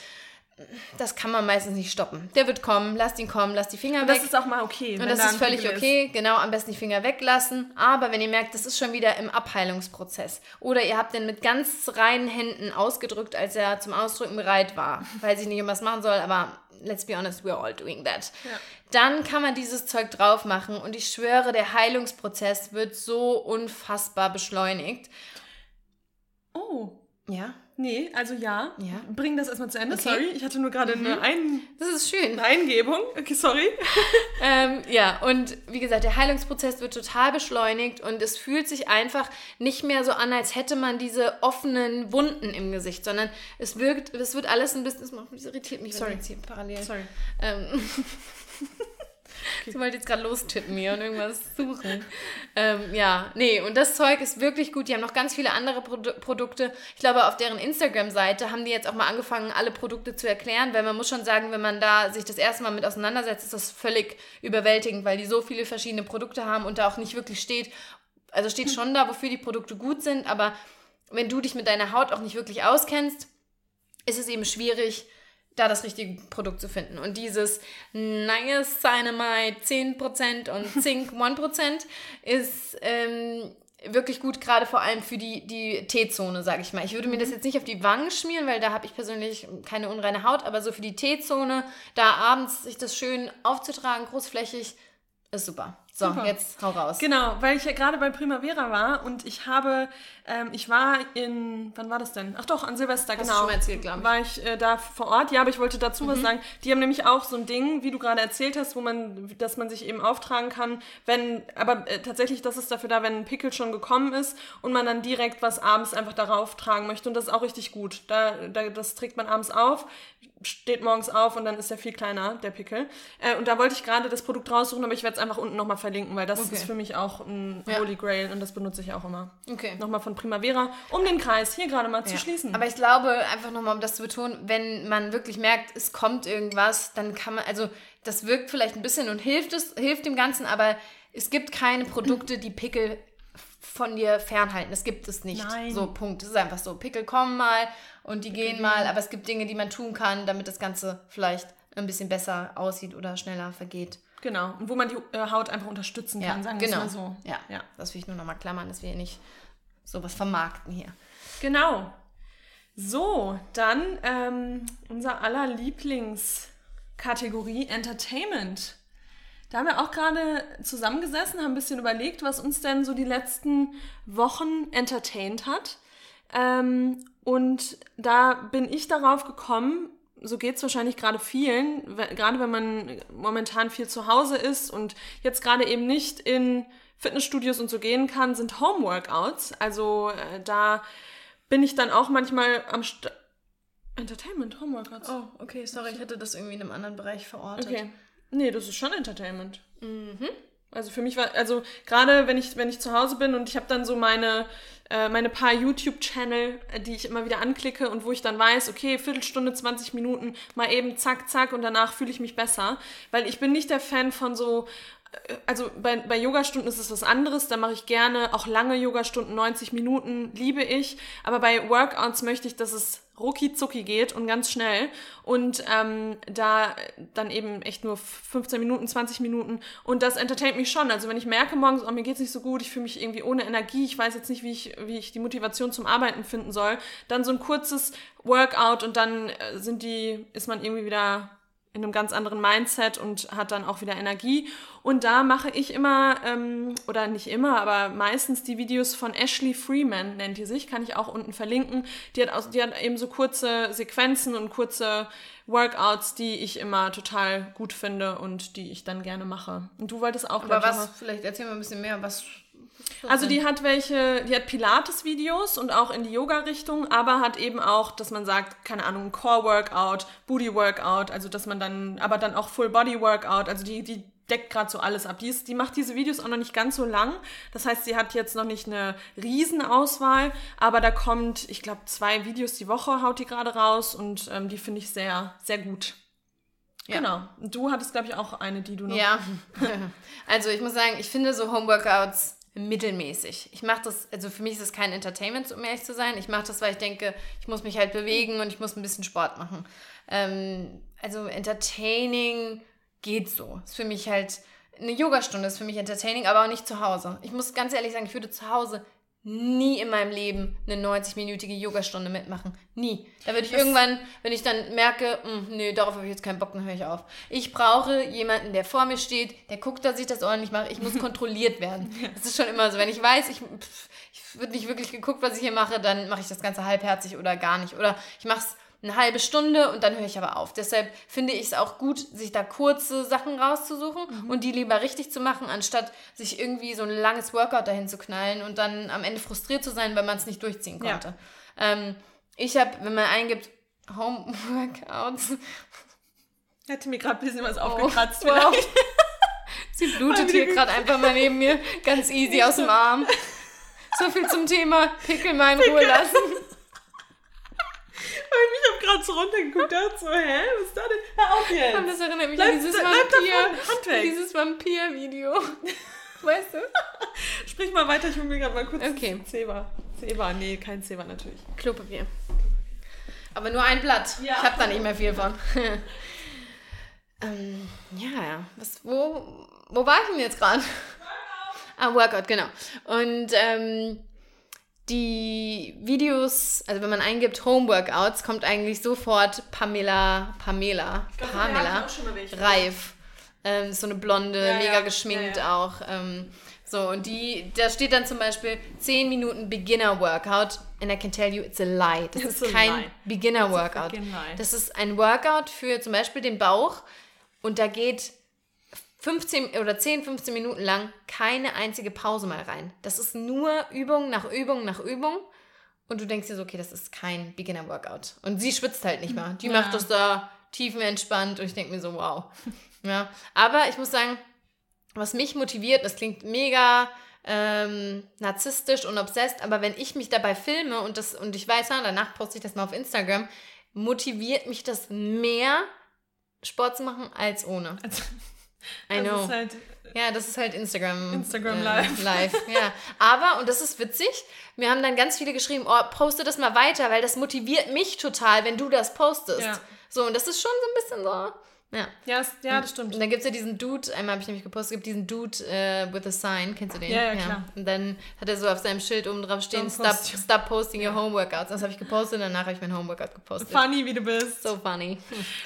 das kann man meistens nicht stoppen. Der wird kommen, lasst ihn kommen, lasst die Finger Und weg. das ist auch mal okay. Und das da ist völlig okay, genau, am besten die Finger weglassen. Aber wenn ihr merkt, das ist schon wieder im Abheilungsprozess oder ihr habt den mit ganz reinen Händen ausgedrückt, als er zum Ausdrücken bereit war, weiß ich nicht, um was machen soll, aber let's be honest, we're all doing that. Ja. Dann kann man dieses Zeug drauf machen und ich schwöre, der Heilungsprozess wird so unfassbar beschleunigt. ist. Oh. Ja, Nee, also ja. Ja. Bring das erstmal zu Ende. Okay. Sorry, ich hatte nur gerade eine, Ein das ist schön. eine Eingebung. Okay, sorry. Ähm, ja, und wie gesagt, der Heilungsprozess wird total beschleunigt und es fühlt sich einfach nicht mehr so an, als hätte man diese offenen Wunden im Gesicht, sondern es wirkt, es wird alles ein bisschen, das irritiert mich, wenn Sorry. ich jetzt hier parallel. Sorry. Ähm, Sie wollte jetzt gerade lostippen hier und irgendwas suchen. ähm, ja, nee, und das Zeug ist wirklich gut. Die haben noch ganz viele andere Produ Produkte. Ich glaube, auf deren Instagram-Seite haben die jetzt auch mal angefangen, alle Produkte zu erklären, weil man muss schon sagen, wenn man da sich das erste Mal mit auseinandersetzt, ist das völlig überwältigend, weil die so viele verschiedene Produkte haben und da auch nicht wirklich steht, also steht schon da, wofür die Produkte gut sind, aber wenn du dich mit deiner Haut auch nicht wirklich auskennst, ist es eben schwierig, da das richtige Produkt zu finden. Und dieses Niacinamide 10% und Zink 1% ist ähm, wirklich gut, gerade vor allem für die, die T-Zone, sage ich mal. Ich würde mir das jetzt nicht auf die Wangen schmieren, weil da habe ich persönlich keine unreine Haut, aber so für die T-Zone, da abends sich das schön aufzutragen, großflächig, ist super. So, Super. jetzt hau raus. Genau, weil ich ja gerade bei Primavera war und ich habe, ähm, ich war in, wann war das denn? Ach doch, an Silvester, Hast du genau. schon mal erzählt, glaub ich. War ich äh, da vor Ort? Ja, aber ich wollte dazu was sagen. Die haben nämlich auch so ein Ding, wie du gerade erzählt hast, wo man, dass man sich eben auftragen kann, wenn, aber äh, tatsächlich, das ist dafür da, wenn ein Pickel schon gekommen ist und man dann direkt was abends einfach darauf tragen möchte. Und das ist auch richtig gut. Da, da, das trägt man abends auf, steht morgens auf und dann ist der viel kleiner, der Pickel. Äh, und da wollte ich gerade das Produkt raussuchen, aber ich werde es einfach unten nochmal verlinken, weil das Okay. ist für mich auch ein Ja. Holy Grail und das benutze ich auch immer. Okay. Nochmal von Primavera, um den Kreis hier gerade mal zu Ja. schließen. Aber ich glaube, einfach nochmal, um das zu betonen, wenn man wirklich merkt, es kommt irgendwas, dann kann man, also das wirkt vielleicht ein bisschen und hilft es, hilft dem Ganzen, aber es gibt keine Produkte, die Pickel von dir fernhalten. Das gibt es nicht. Nein. So, Punkt. Es ist einfach so. Pickel kommen mal und die gehen mal, aber es gibt Dinge, die man tun kann, damit das Ganze vielleicht ein bisschen besser aussieht oder schneller vergeht. Genau. Und wo man die äh, Haut einfach unterstützen kann, sagen wir genau. mal so. Ja, ja. das will ich nur nochmal klammern, dass wir hier nicht sowas vermarkten hier. Genau. So, dann ähm, unser aller Lieblingskategorie Entertainment. Da haben wir auch gerade zusammengesessen, haben ein bisschen überlegt, was uns denn so die letzten Wochen entertained hat. Ähm, und da bin ich darauf gekommen, so geht es wahrscheinlich gerade vielen, gerade wenn man momentan viel zu Hause ist und jetzt gerade eben nicht in Fitnessstudios und so gehen kann, sind Homeworkouts. Also äh, da bin ich dann auch manchmal am St Entertainment, Homeworkouts. Oh, okay, sorry, ich hätte das irgendwie in einem anderen Bereich verortet. Okay. Nee, das ist schon Entertainment. Also für mich war, also gerade wenn ich, wenn ich zu Hause bin und ich habe dann so meine, äh, meine paar YouTube-Channel, die ich immer wieder anklicke und wo ich dann weiß, okay, Viertelstunde, 20 Minuten, mal eben zack, zack und danach fühle ich mich besser. Weil ich bin nicht der Fan von so, äh, also bei, bei Yogastunden ist es was anderes, da mache ich gerne auch lange Yogastunden, 90 Minuten, liebe ich. Aber bei Workouts möchte ich, dass es rucki zucki geht und ganz schnell. Und ähm, da dann eben echt nur 15 Minuten, 20 Minuten. Und das entertaint mich schon. Also wenn ich merke morgens, oh, mir geht's nicht so gut, ich fühle mich irgendwie ohne Energie, ich weiß jetzt nicht, wie ich, wie ich die Motivation zum Arbeiten finden soll, dann so ein kurzes Workout und dann äh, sind die, ist man irgendwie wieder in einem ganz anderen Mindset und hat dann auch wieder Energie. Und da mache ich immer, ähm, oder nicht immer, aber meistens die Videos von Ashley Freeman, nennt die sich, kann ich auch unten verlinken. Die hat, aus, die hat eben so kurze Sequenzen und kurze Workouts, die ich immer total gut finde und die ich dann gerne mache. Und du wolltest auch, Aber was, vielleicht erzähl mal ein bisschen mehr, was also die hat welche, die hat Pilates-Videos und auch in die Yoga-Richtung, aber hat eben auch, dass man sagt, keine Ahnung, Core-Workout, Booty-Workout, also dass man dann, aber dann auch Full-Body-Workout, also die, die deckt gerade so alles ab. Die, ist, die macht diese Videos auch noch nicht ganz so lang. Das heißt, sie hat jetzt noch nicht eine Riesenauswahl, aber da kommt, ich glaube, zwei Videos die Woche haut die gerade raus und ähm, die finde ich sehr, sehr gut. Ja. Genau. Und du hattest, glaube ich, auch eine, die du noch. Ja. also ich muss sagen, ich finde so Homeworkouts mittelmäßig. Ich mache das, also für mich ist das kein Entertainment, um ehrlich zu sein. Ich mache das, weil ich denke, ich muss mich halt bewegen und ich muss ein bisschen Sport machen. Ähm, also Entertaining geht so. Ist für mich halt, eine Yogastunde ist für mich Entertaining, aber auch nicht zu Hause. Ich muss ganz ehrlich sagen, ich würde zu Hause nie in meinem Leben eine 90-minütige Yogastunde mitmachen. Nie. Da würde ich das irgendwann, wenn ich dann merke, mh, hm, nee, darauf habe ich jetzt keinen Bock, dann höre ich auf. Ich brauche jemanden, der vor mir steht, der guckt, dass ich das ordentlich mache. Ich muss kontrolliert werden. Das ist schon immer so. Wenn ich weiß, ich, ich wird nicht wirklich geguckt, was ich hier mache, dann mache ich das Ganze halbherzig oder gar nicht. Oder ich mache es eine halbe Stunde und dann höre ich aber auf. Deshalb finde ich es auch gut, sich da kurze Sachen rauszusuchen mhm. und die lieber richtig zu machen, anstatt sich irgendwie so ein langes Workout dahin zu knallen und dann am Ende frustriert zu sein, weil man es nicht durchziehen konnte. Ja. Ähm, ich habe, wenn man eingibt, Home Workouts. Hätte mir gerade ein bisschen was oh, aufgekratzt. Wow. Sie blutet hier gerade einfach mal neben mir ganz easy aus dem Arm. So viel zum Thema Pickel mal in Ruhe lassen so runtergeguckt, dachte so, hä, was ist da denn? Hör auf jetzt. Und das erinnert mich bleib, an dieses Vampir, dieses Vampir-Video. Weißt du? Sprich mal weiter, ich hole mir gerade mal kurz okay. Zebra. Zebra, nee, kein Zebra natürlich. Klopapier. Aber nur ein Blatt. Ja. Ich habe da nicht mehr viel von. ähm, ja, ja. Was, wo, wo war ich denn jetzt gerade? Ah, Workout, genau. Und ähm, die Videos, also wenn man eingibt Home Workouts, kommt eigentlich sofort Pamela, Pamela, glaub, Pamela Reif. Ähm, so eine blonde, ja, mega ja. geschminkt ja, auch. Ähm, so, und die, da steht dann zum Beispiel 10 Minuten Beginner Workout. And I can tell you, it's a lie. Das it's ist kein Beginner Workout. Das ist ein Workout für zum Beispiel den Bauch. Und da geht 15 oder 10, 15 Minuten lang keine einzige Pause mal rein. Das ist nur Übung nach Übung nach Übung. Und du denkst dir so, okay, das ist kein Beginner-Workout. Und sie schwitzt halt nicht mal. Die ja. macht das da tiefenentspannt und ich denke mir so, wow. Ja. Aber ich muss sagen, was mich motiviert, das klingt mega ähm, narzisstisch und obsessed, aber wenn ich mich dabei filme und, das, und ich weiß, danach poste ich das mal auf Instagram, motiviert mich das mehr, Sport zu machen als ohne. I know. Das halt, ja, das ist halt Instagram. Instagram äh, Live. Live, ja. Aber, und das ist witzig, mir haben dann ganz viele geschrieben, oh, poste das mal weiter, weil das motiviert mich total, wenn du das postest. Ja. So, und das ist schon so ein bisschen so, ja. Ja, ja das stimmt. Und dann gibt es ja diesen Dude, einmal habe ich nämlich gepostet, gibt diesen Dude uh, with a sign, kennst du den? Ja, ja, klar. Und dann hat er so auf seinem Schild oben drauf stehen, stop, stop posting your homeworkouts. Das habe ich gepostet und danach habe ich mein Homeworkout gepostet. Funny, wie du bist. So funny.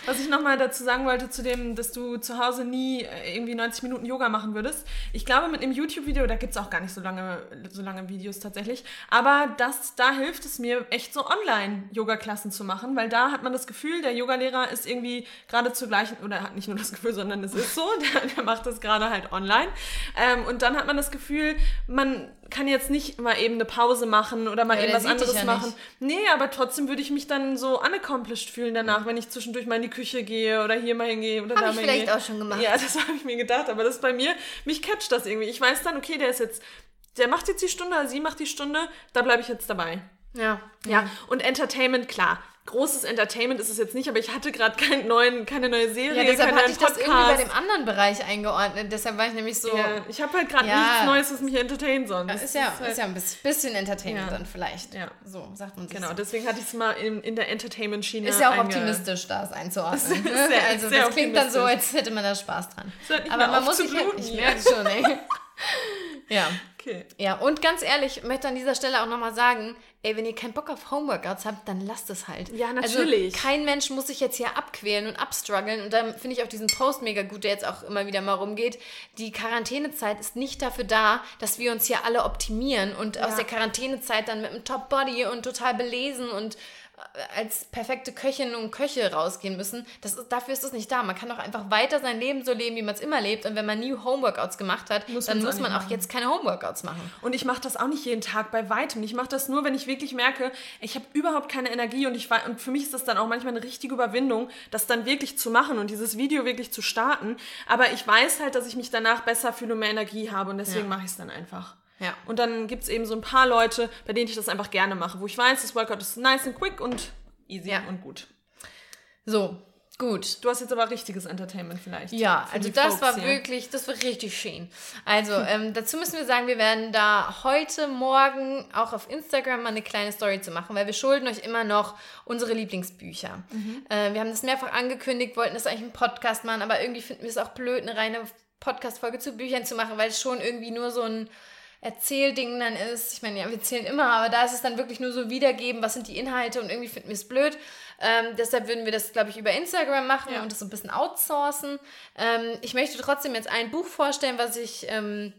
Was ich nochmal dazu sagen wollte, zu dem, dass du zu Hause nie äh, irgendwie 90 Minuten Yoga machen würdest. Ich glaube, mit einem YouTube-Video, da gibt es auch gar nicht so lange, so lange Videos tatsächlich, aber das, da hilft es mir echt so Online-Yoga-Klassen zu machen, weil da hat man das Gefühl, der Yogalehrer ist irgendwie gerade zur gleichen, oder hat nicht nur das Gefühl, sondern es ist so, der, der macht das gerade halt online. Ähm, und dann hat man das Gefühl, man kann jetzt nicht mal eben eine Pause machen oder mal ja, eben was anderes ja machen. Nicht. Nee, aber trotzdem würde ich mich dann so unaccomplished fühlen danach, wenn ich zwischendurch mal in die Küche gehe oder hier mal hingehe oder hab da mal hingehe. Habe ich vielleicht auch schon gemacht. Ja, das habe ich mir gedacht, aber das ist bei mir, mich catcht das irgendwie. Ich weiß dann, okay, der ist jetzt, der macht jetzt die Stunde, sie macht die Stunde, da bleibe ich jetzt dabei. Ja. Ja, und Entertainment, klar großes Entertainment ist es jetzt nicht, aber ich hatte gerade keinen neuen, keine neue Serie, ja, deshalb hatte ich das irgendwie bei dem anderen Bereich eingeordnet. Deshalb war ich nämlich so. Ja, ich habe halt gerade ja. nichts Neues, was mich entertaint sonst. ist ja, ist, halt, ist ja ein bisschen Entertainment dann vielleicht. Ja. So sagt man sich. Genau, so. deswegen hatte ich es mal in, in der Entertainment-Schiene. Ist ja auch optimistisch, das einzuordnen. sehr, also sehr das klingt dann so, als hätte man da Spaß dran. aber man muss sich halt, ich merke schon, ey. ja. Okay. Ja, und ganz ehrlich, ich möchte an dieser Stelle auch nochmal sagen, ey, wenn ihr keinen Bock auf Homeworkouts habt, dann lasst es halt. Ja, also natürlich. Also, kein Mensch muss sich jetzt hier abquälen und abstruggeln. Und dann finde ich auch diesen Post mega gut, der jetzt auch immer wieder mal rumgeht. Die Quarantänezeit ist nicht dafür da, dass wir uns hier alle optimieren und ja. aus der Quarantänezeit dann mit einem Top-Body und total belesen und als perfekte Köchinnen und Köche rausgehen müssen. Das ist, dafür ist es nicht da. Man kann doch einfach weiter sein Leben so leben, wie man es immer lebt. Und wenn man nie Homeworkouts gemacht hat, muss dann muss man auch machen. jetzt keine Homeworkouts machen. Und ich mache das auch nicht jeden Tag bei weitem. Ich mache das nur, wenn ich wirklich merke, ich habe überhaupt keine Energie und ich und für mich ist das dann auch manchmal eine richtige Überwindung, das dann wirklich zu machen und dieses Video wirklich zu starten. Aber ich weiß halt, dass ich mich danach besser fühle und mehr Energie habe und deswegen ja. mache ich es dann einfach. Ja. Und dann gibt es eben so ein paar Leute, bei denen ich das einfach gerne mache, wo ich weiß, das Workout ist nice and quick und easy ja. und gut. So, gut. Du hast jetzt aber richtiges Entertainment vielleicht. Ja, also das Folks war hier. wirklich, das war richtig schön. Also ähm, dazu müssen wir sagen, wir werden da heute Morgen auch auf Instagram mal eine kleine Story zu machen, weil wir schulden euch immer noch unsere Lieblingsbücher. Mhm. Äh, wir haben das mehrfach angekündigt, wollten das eigentlich einen Podcast machen, aber irgendwie finden wir es auch blöd, eine reine Podcast-Folge zu Büchern zu machen, weil es schon irgendwie nur so ein Erzählding dann ist. Ich meine, ja, wir erzählen immer, aber da ist es dann wirklich nur so wiedergeben, was sind die Inhalte und irgendwie finden wir es blöd. Ähm, deshalb würden wir das, glaube ich, über Instagram machen ja. und das so ein bisschen outsourcen. Ähm, ich möchte trotzdem jetzt ein Buch vorstellen, was ich ähm,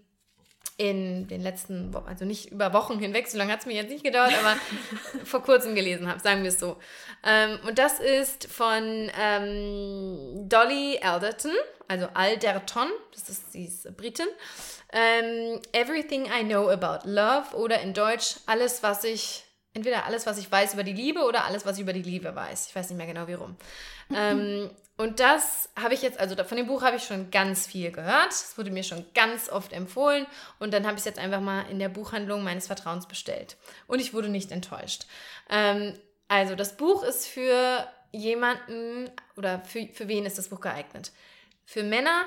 in den letzten Wochen, also nicht über Wochen hinweg, so lange hat es mir jetzt nicht gedauert, aber vor kurzem gelesen habe, sagen wir es so. Ähm, und das ist von ähm, Dolly Alderton, also Alderton, das ist, sie ist Britin. Ähm, Everything I Know About Love oder in Deutsch alles, was ich, entweder alles, was ich weiß über die Liebe oder alles, was ich über die Liebe weiß. Ich weiß nicht mehr genau, wie rum. ähm, und das habe ich jetzt, also von dem Buch habe ich schon ganz viel gehört. Es wurde mir schon ganz oft empfohlen. Und dann habe ich es jetzt einfach mal in der Buchhandlung meines Vertrauens bestellt. Und ich wurde nicht enttäuscht. Ähm, also das Buch ist für jemanden oder für, für wen ist das Buch geeignet? Für Männer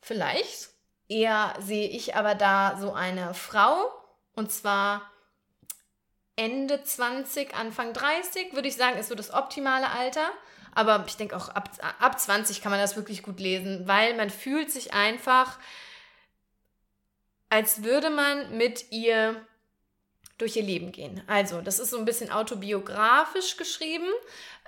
vielleicht, Eher sehe ich aber da so eine Frau und zwar Ende 20, Anfang 30, würde ich sagen, ist so das optimale Alter. Aber ich denke auch ab, ab 20 kann man das wirklich gut lesen, weil man fühlt sich einfach, als würde man mit ihr durch ihr Leben gehen. Also, das ist so ein bisschen autobiografisch geschrieben.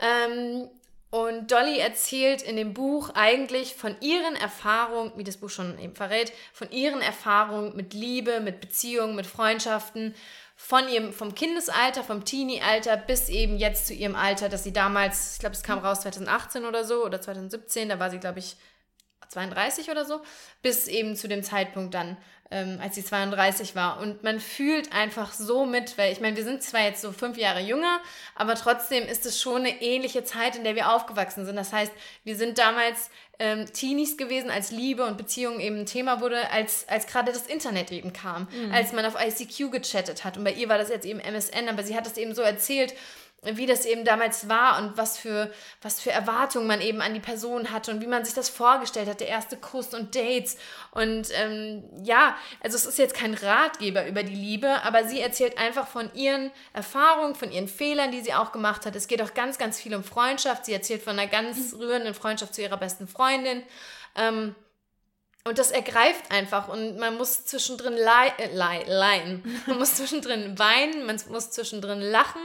Ähm, und Dolly erzählt in dem Buch eigentlich von ihren Erfahrungen, wie das Buch schon eben verrät, von ihren Erfahrungen mit Liebe, mit Beziehungen, mit Freundschaften, von ihrem, vom Kindesalter, vom Teenie-Alter bis eben jetzt zu ihrem Alter, dass sie damals, ich glaube, es kam raus 2018 oder so oder 2017, da war sie, glaube ich, 32 oder so, bis eben zu dem Zeitpunkt dann, ähm, als sie 32 war. Und man fühlt einfach so mit, weil ich meine, wir sind zwar jetzt so fünf Jahre jünger, aber trotzdem ist es schon eine ähnliche Zeit, in der wir aufgewachsen sind. Das heißt, wir sind damals ähm, Teenies gewesen, als Liebe und Beziehung eben ein Thema wurde, als, als gerade das Internet eben kam, mhm. als man auf ICQ gechattet hat. Und bei ihr war das jetzt eben MSN, aber sie hat es eben so erzählt, wie das eben damals war und was für, was für Erwartungen man eben an die Person hatte und wie man sich das vorgestellt hat, der erste Kuss und Dates. Und ähm, ja, also es ist jetzt kein Ratgeber über die Liebe, aber sie erzählt einfach von ihren Erfahrungen, von ihren Fehlern, die sie auch gemacht hat. Es geht auch ganz, ganz viel um Freundschaft. Sie erzählt von einer ganz rührenden Freundschaft zu ihrer besten Freundin. Ähm, und das ergreift einfach und man muss zwischendrin lei äh, leiden. Man muss zwischendrin weinen, man muss zwischendrin lachen.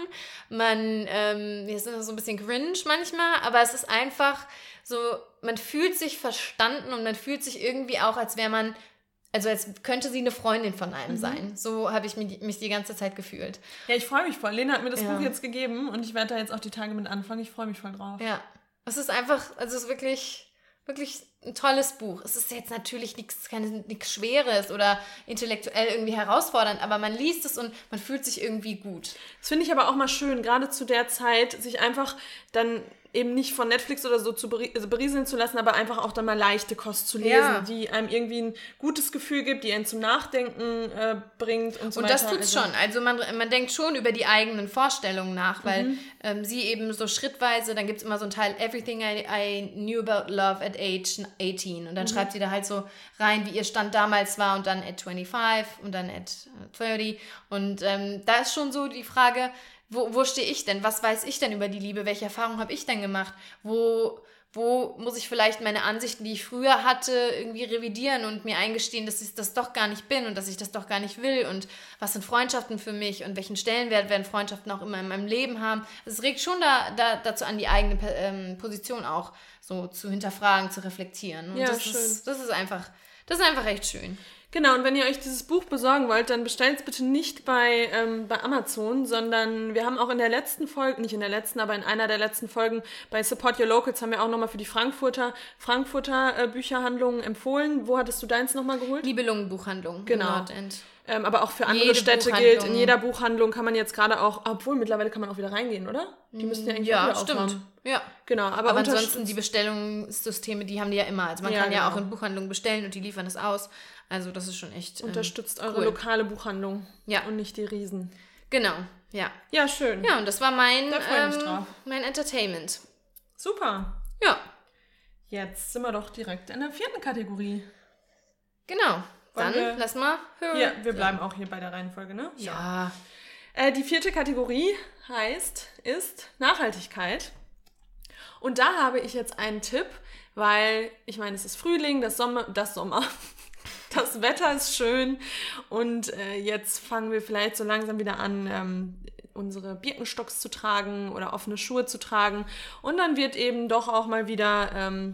Man, ähm, wir sind so ein bisschen cringe manchmal, aber es ist einfach so, man fühlt sich verstanden und man fühlt sich irgendwie auch, als wäre man, also als könnte sie eine Freundin von einem mhm. sein. So habe ich mich, mich die ganze Zeit gefühlt. Ja, ich freue mich voll. Lena hat mir das ja. Buch jetzt gegeben und ich werde da jetzt auch die Tage mit anfangen. Ich freue mich voll drauf. Ja, es ist einfach, also es ist wirklich wirklich ein tolles Buch. Es ist jetzt natürlich nichts nichts Schweres oder intellektuell irgendwie herausfordernd, aber man liest es und man fühlt sich irgendwie gut. Das finde ich aber auch mal schön, gerade zu der Zeit, sich einfach dann eben nicht von Netflix oder so zu also berieseln zu lassen, aber einfach auch dann mal leichte Kost zu lesen, ja. die einem irgendwie ein gutes Gefühl gibt, die einen zum Nachdenken äh, bringt und so und weiter. Und das tut's also, schon. Also man, man denkt schon über die eigenen Vorstellungen nach, weil mhm. ähm, sie eben so schrittweise, dann gibt es immer so einen Teil Everything I, I, knew about love at age 18 und dann mhm. schreibt sie da halt so rein, wie ihr Stand damals war und dann at 25 und dann at 30 und ähm, da ist schon so die Frage, wo, wo stehe ich denn? Was weiß ich denn über die Liebe? Welche Erfahrungen habe ich denn gemacht? Wo, wo muss ich vielleicht meine Ansichten, die ich früher hatte, irgendwie revidieren und mir eingestehen, dass ich das doch gar nicht bin und dass ich das doch gar nicht will und was sind Freundschaften für mich und welchen Stellenwert werden Freundschaften auch immer in meinem Leben haben. Es regt schon da, da, dazu an, die eigene ähm, Position auch so zu hinterfragen, zu reflektieren. Und ja, das schön. Ist, das ist einfach, das ist einfach echt schön. Genau, und wenn ihr euch dieses Buch besorgen wollt, dann bestellt es bitte nicht bei, ähm, bei Amazon, sondern wir haben auch in der letzten Folge, nicht in der letzten, aber in einer der letzten Folgen bei Support Your Locals haben wir auch nochmal für die Frankfurter, Frankfurter äh, Bücherhandlungen empfohlen. Wo hattest du deins nochmal geholt? Nibelungen-Buchhandlung. Genau. Ähm, aber auch für andere Jede Städte gilt, in jeder Buchhandlung kann man jetzt gerade auch, obwohl mittlerweile kann man auch wieder reingehen, oder? Die müssen ja eigentlich ja, auch stimmt. Aufmachen. Ja, genau. Aber, aber ansonsten die Bestellungssysteme, die haben die ja immer. Also man ja, kann ja genau. auch in Buchhandlungen bestellen und die liefern es aus. Also das ist schon echt. Ähm, Unterstützt eure cool. lokale Buchhandlung. Ja. Und nicht die Riesen. Genau, ja. Ja, schön. Ja, und das war mein, ähm, mein Entertainment. Super. Ja. Jetzt sind wir doch direkt in der vierten Kategorie. Genau. Wollen Dann wir, lass mal hören. Ja, wir bleiben auch hier bei der Reihenfolge, ne? Ja. Äh, die vierte Kategorie heißt, ist Nachhaltigkeit. Und da habe ich jetzt einen Tipp, weil ich meine, es ist Frühling, das Sommer, das Sommer, das Wetter ist schön. Und äh, jetzt fangen wir vielleicht so langsam wieder an, ähm, unsere Birkenstocks zu tragen oder offene Schuhe zu tragen. Und dann wird eben doch auch mal wieder, ähm,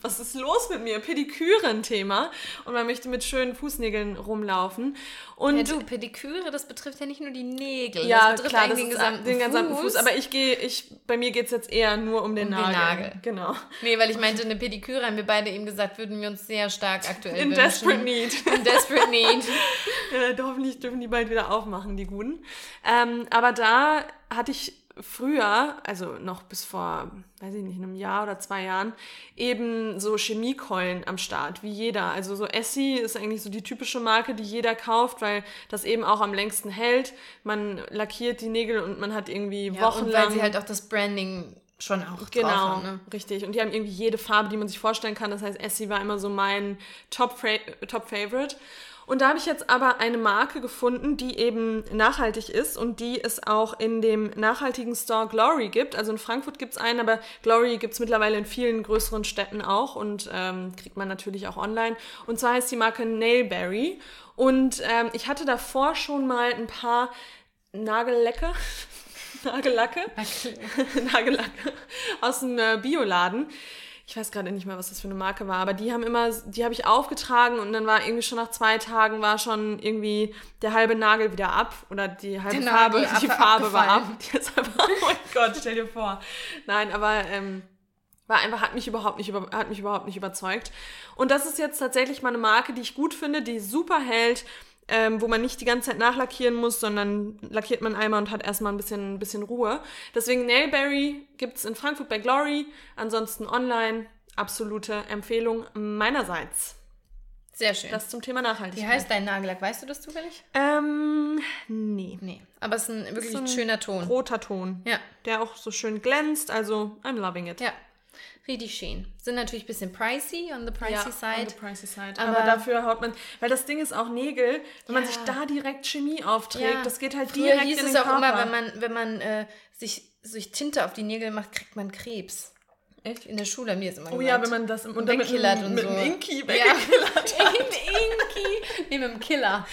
was ist los mit mir? Pediküre ein Thema. Und man möchte mit schönen Fußnägeln rumlaufen. Und ja, du, Pediküre, das betrifft ja nicht nur die Nägel. Ja, das klar, das den, gesamten den gesamten Fuß. Fuß. Aber ich gehe, ich, bei mir geht es jetzt eher nur um den, um Nagel. den Nagel. Genau. Nee, weil ich meinte, eine Pediküre haben wir beide eben gesagt, würden wir uns sehr stark aktuell In wünschen. desperate need. In desperate need. ja, hoffentlich dürfen die bald wieder aufmachen, die Guten. Ähm, aber da hatte ich früher, also noch bis vor, weiß ich nicht, einem Jahr oder zwei Jahren, eben so Chemiekeulen am Start, wie jeder. Also so Essie ist eigentlich so die typische Marke, die jeder kauft, weil das eben auch am längsten hält. Man lackiert die Nägel und man hat irgendwie ja, wochenlang... Und weil sie halt auch das Branding schon auch genau, haben, ne? richtig. Und die haben irgendwie jede Farbe, die man sich vorstellen kann. Das heißt, Essie war immer so mein Top-Favorite. Top und da habe ich jetzt aber eine Marke gefunden, die eben nachhaltig ist und die es auch in dem nachhaltigen Store Glory gibt. Also in Frankfurt gibt es einen, aber Glory gibt es mittlerweile in vielen größeren Städten auch und ähm, kriegt man natürlich auch online. Und zwar heißt die Marke Nailberry. Und ähm, ich hatte davor schon mal ein paar Nagellecke. Nagellacke. Nagellacke aus dem äh, Bioladen ich weiß gerade nicht mehr, was das für eine Marke war, aber die haben immer, die habe ich aufgetragen und dann war irgendwie schon nach zwei Tagen war schon irgendwie der halbe Nagel wieder ab oder die halbe der Farbe, die Farbe war ab. Die ist einfach, oh mein Gott, stell dir vor. Nein, aber ähm, war einfach, hat mich überhaupt nicht, über, hat mich überhaupt nicht überzeugt. Und das ist jetzt tatsächlich mal eine Marke, die ich gut finde, die super hält, ähm, wo man nicht die ganze Zeit nachlackieren muss, sondern lackiert man einmal und hat erstmal ein bisschen, ein bisschen Ruhe. Deswegen Nailberry gibt es in Frankfurt bei Glory, ansonsten online. Absolute Empfehlung meinerseits. Sehr schön. Das zum Thema Nachhaltigkeit. Wie heißt dein Nagellack? Weißt du das zufällig? Ähm, nee. Nee. Aber es ist ein wirklich ist ein schöner Ton. Roter Ton. Ja. Der auch so schön glänzt. Also, I'm loving it. Ja. Richtig schön. Sind natürlich ein bisschen pricey on the pricey ja, side. On the pricey side. Aber, aber, dafür haut man, weil das Ding ist auch Nägel, wenn ja. man sich da direkt Chemie aufträgt, ja. das geht halt Früher direkt hieß in den es auch Körper. immer, wenn man, wenn man äh, sich, sich Tinte auf die Nägel macht, kriegt man Krebs. Echt? In der Schule haben die jetzt immer Oh ja, wenn man das im und wegkillert und mit so. Mit einem Inki weggekillert ja. hat. Inki. Nee, mit dem Killer.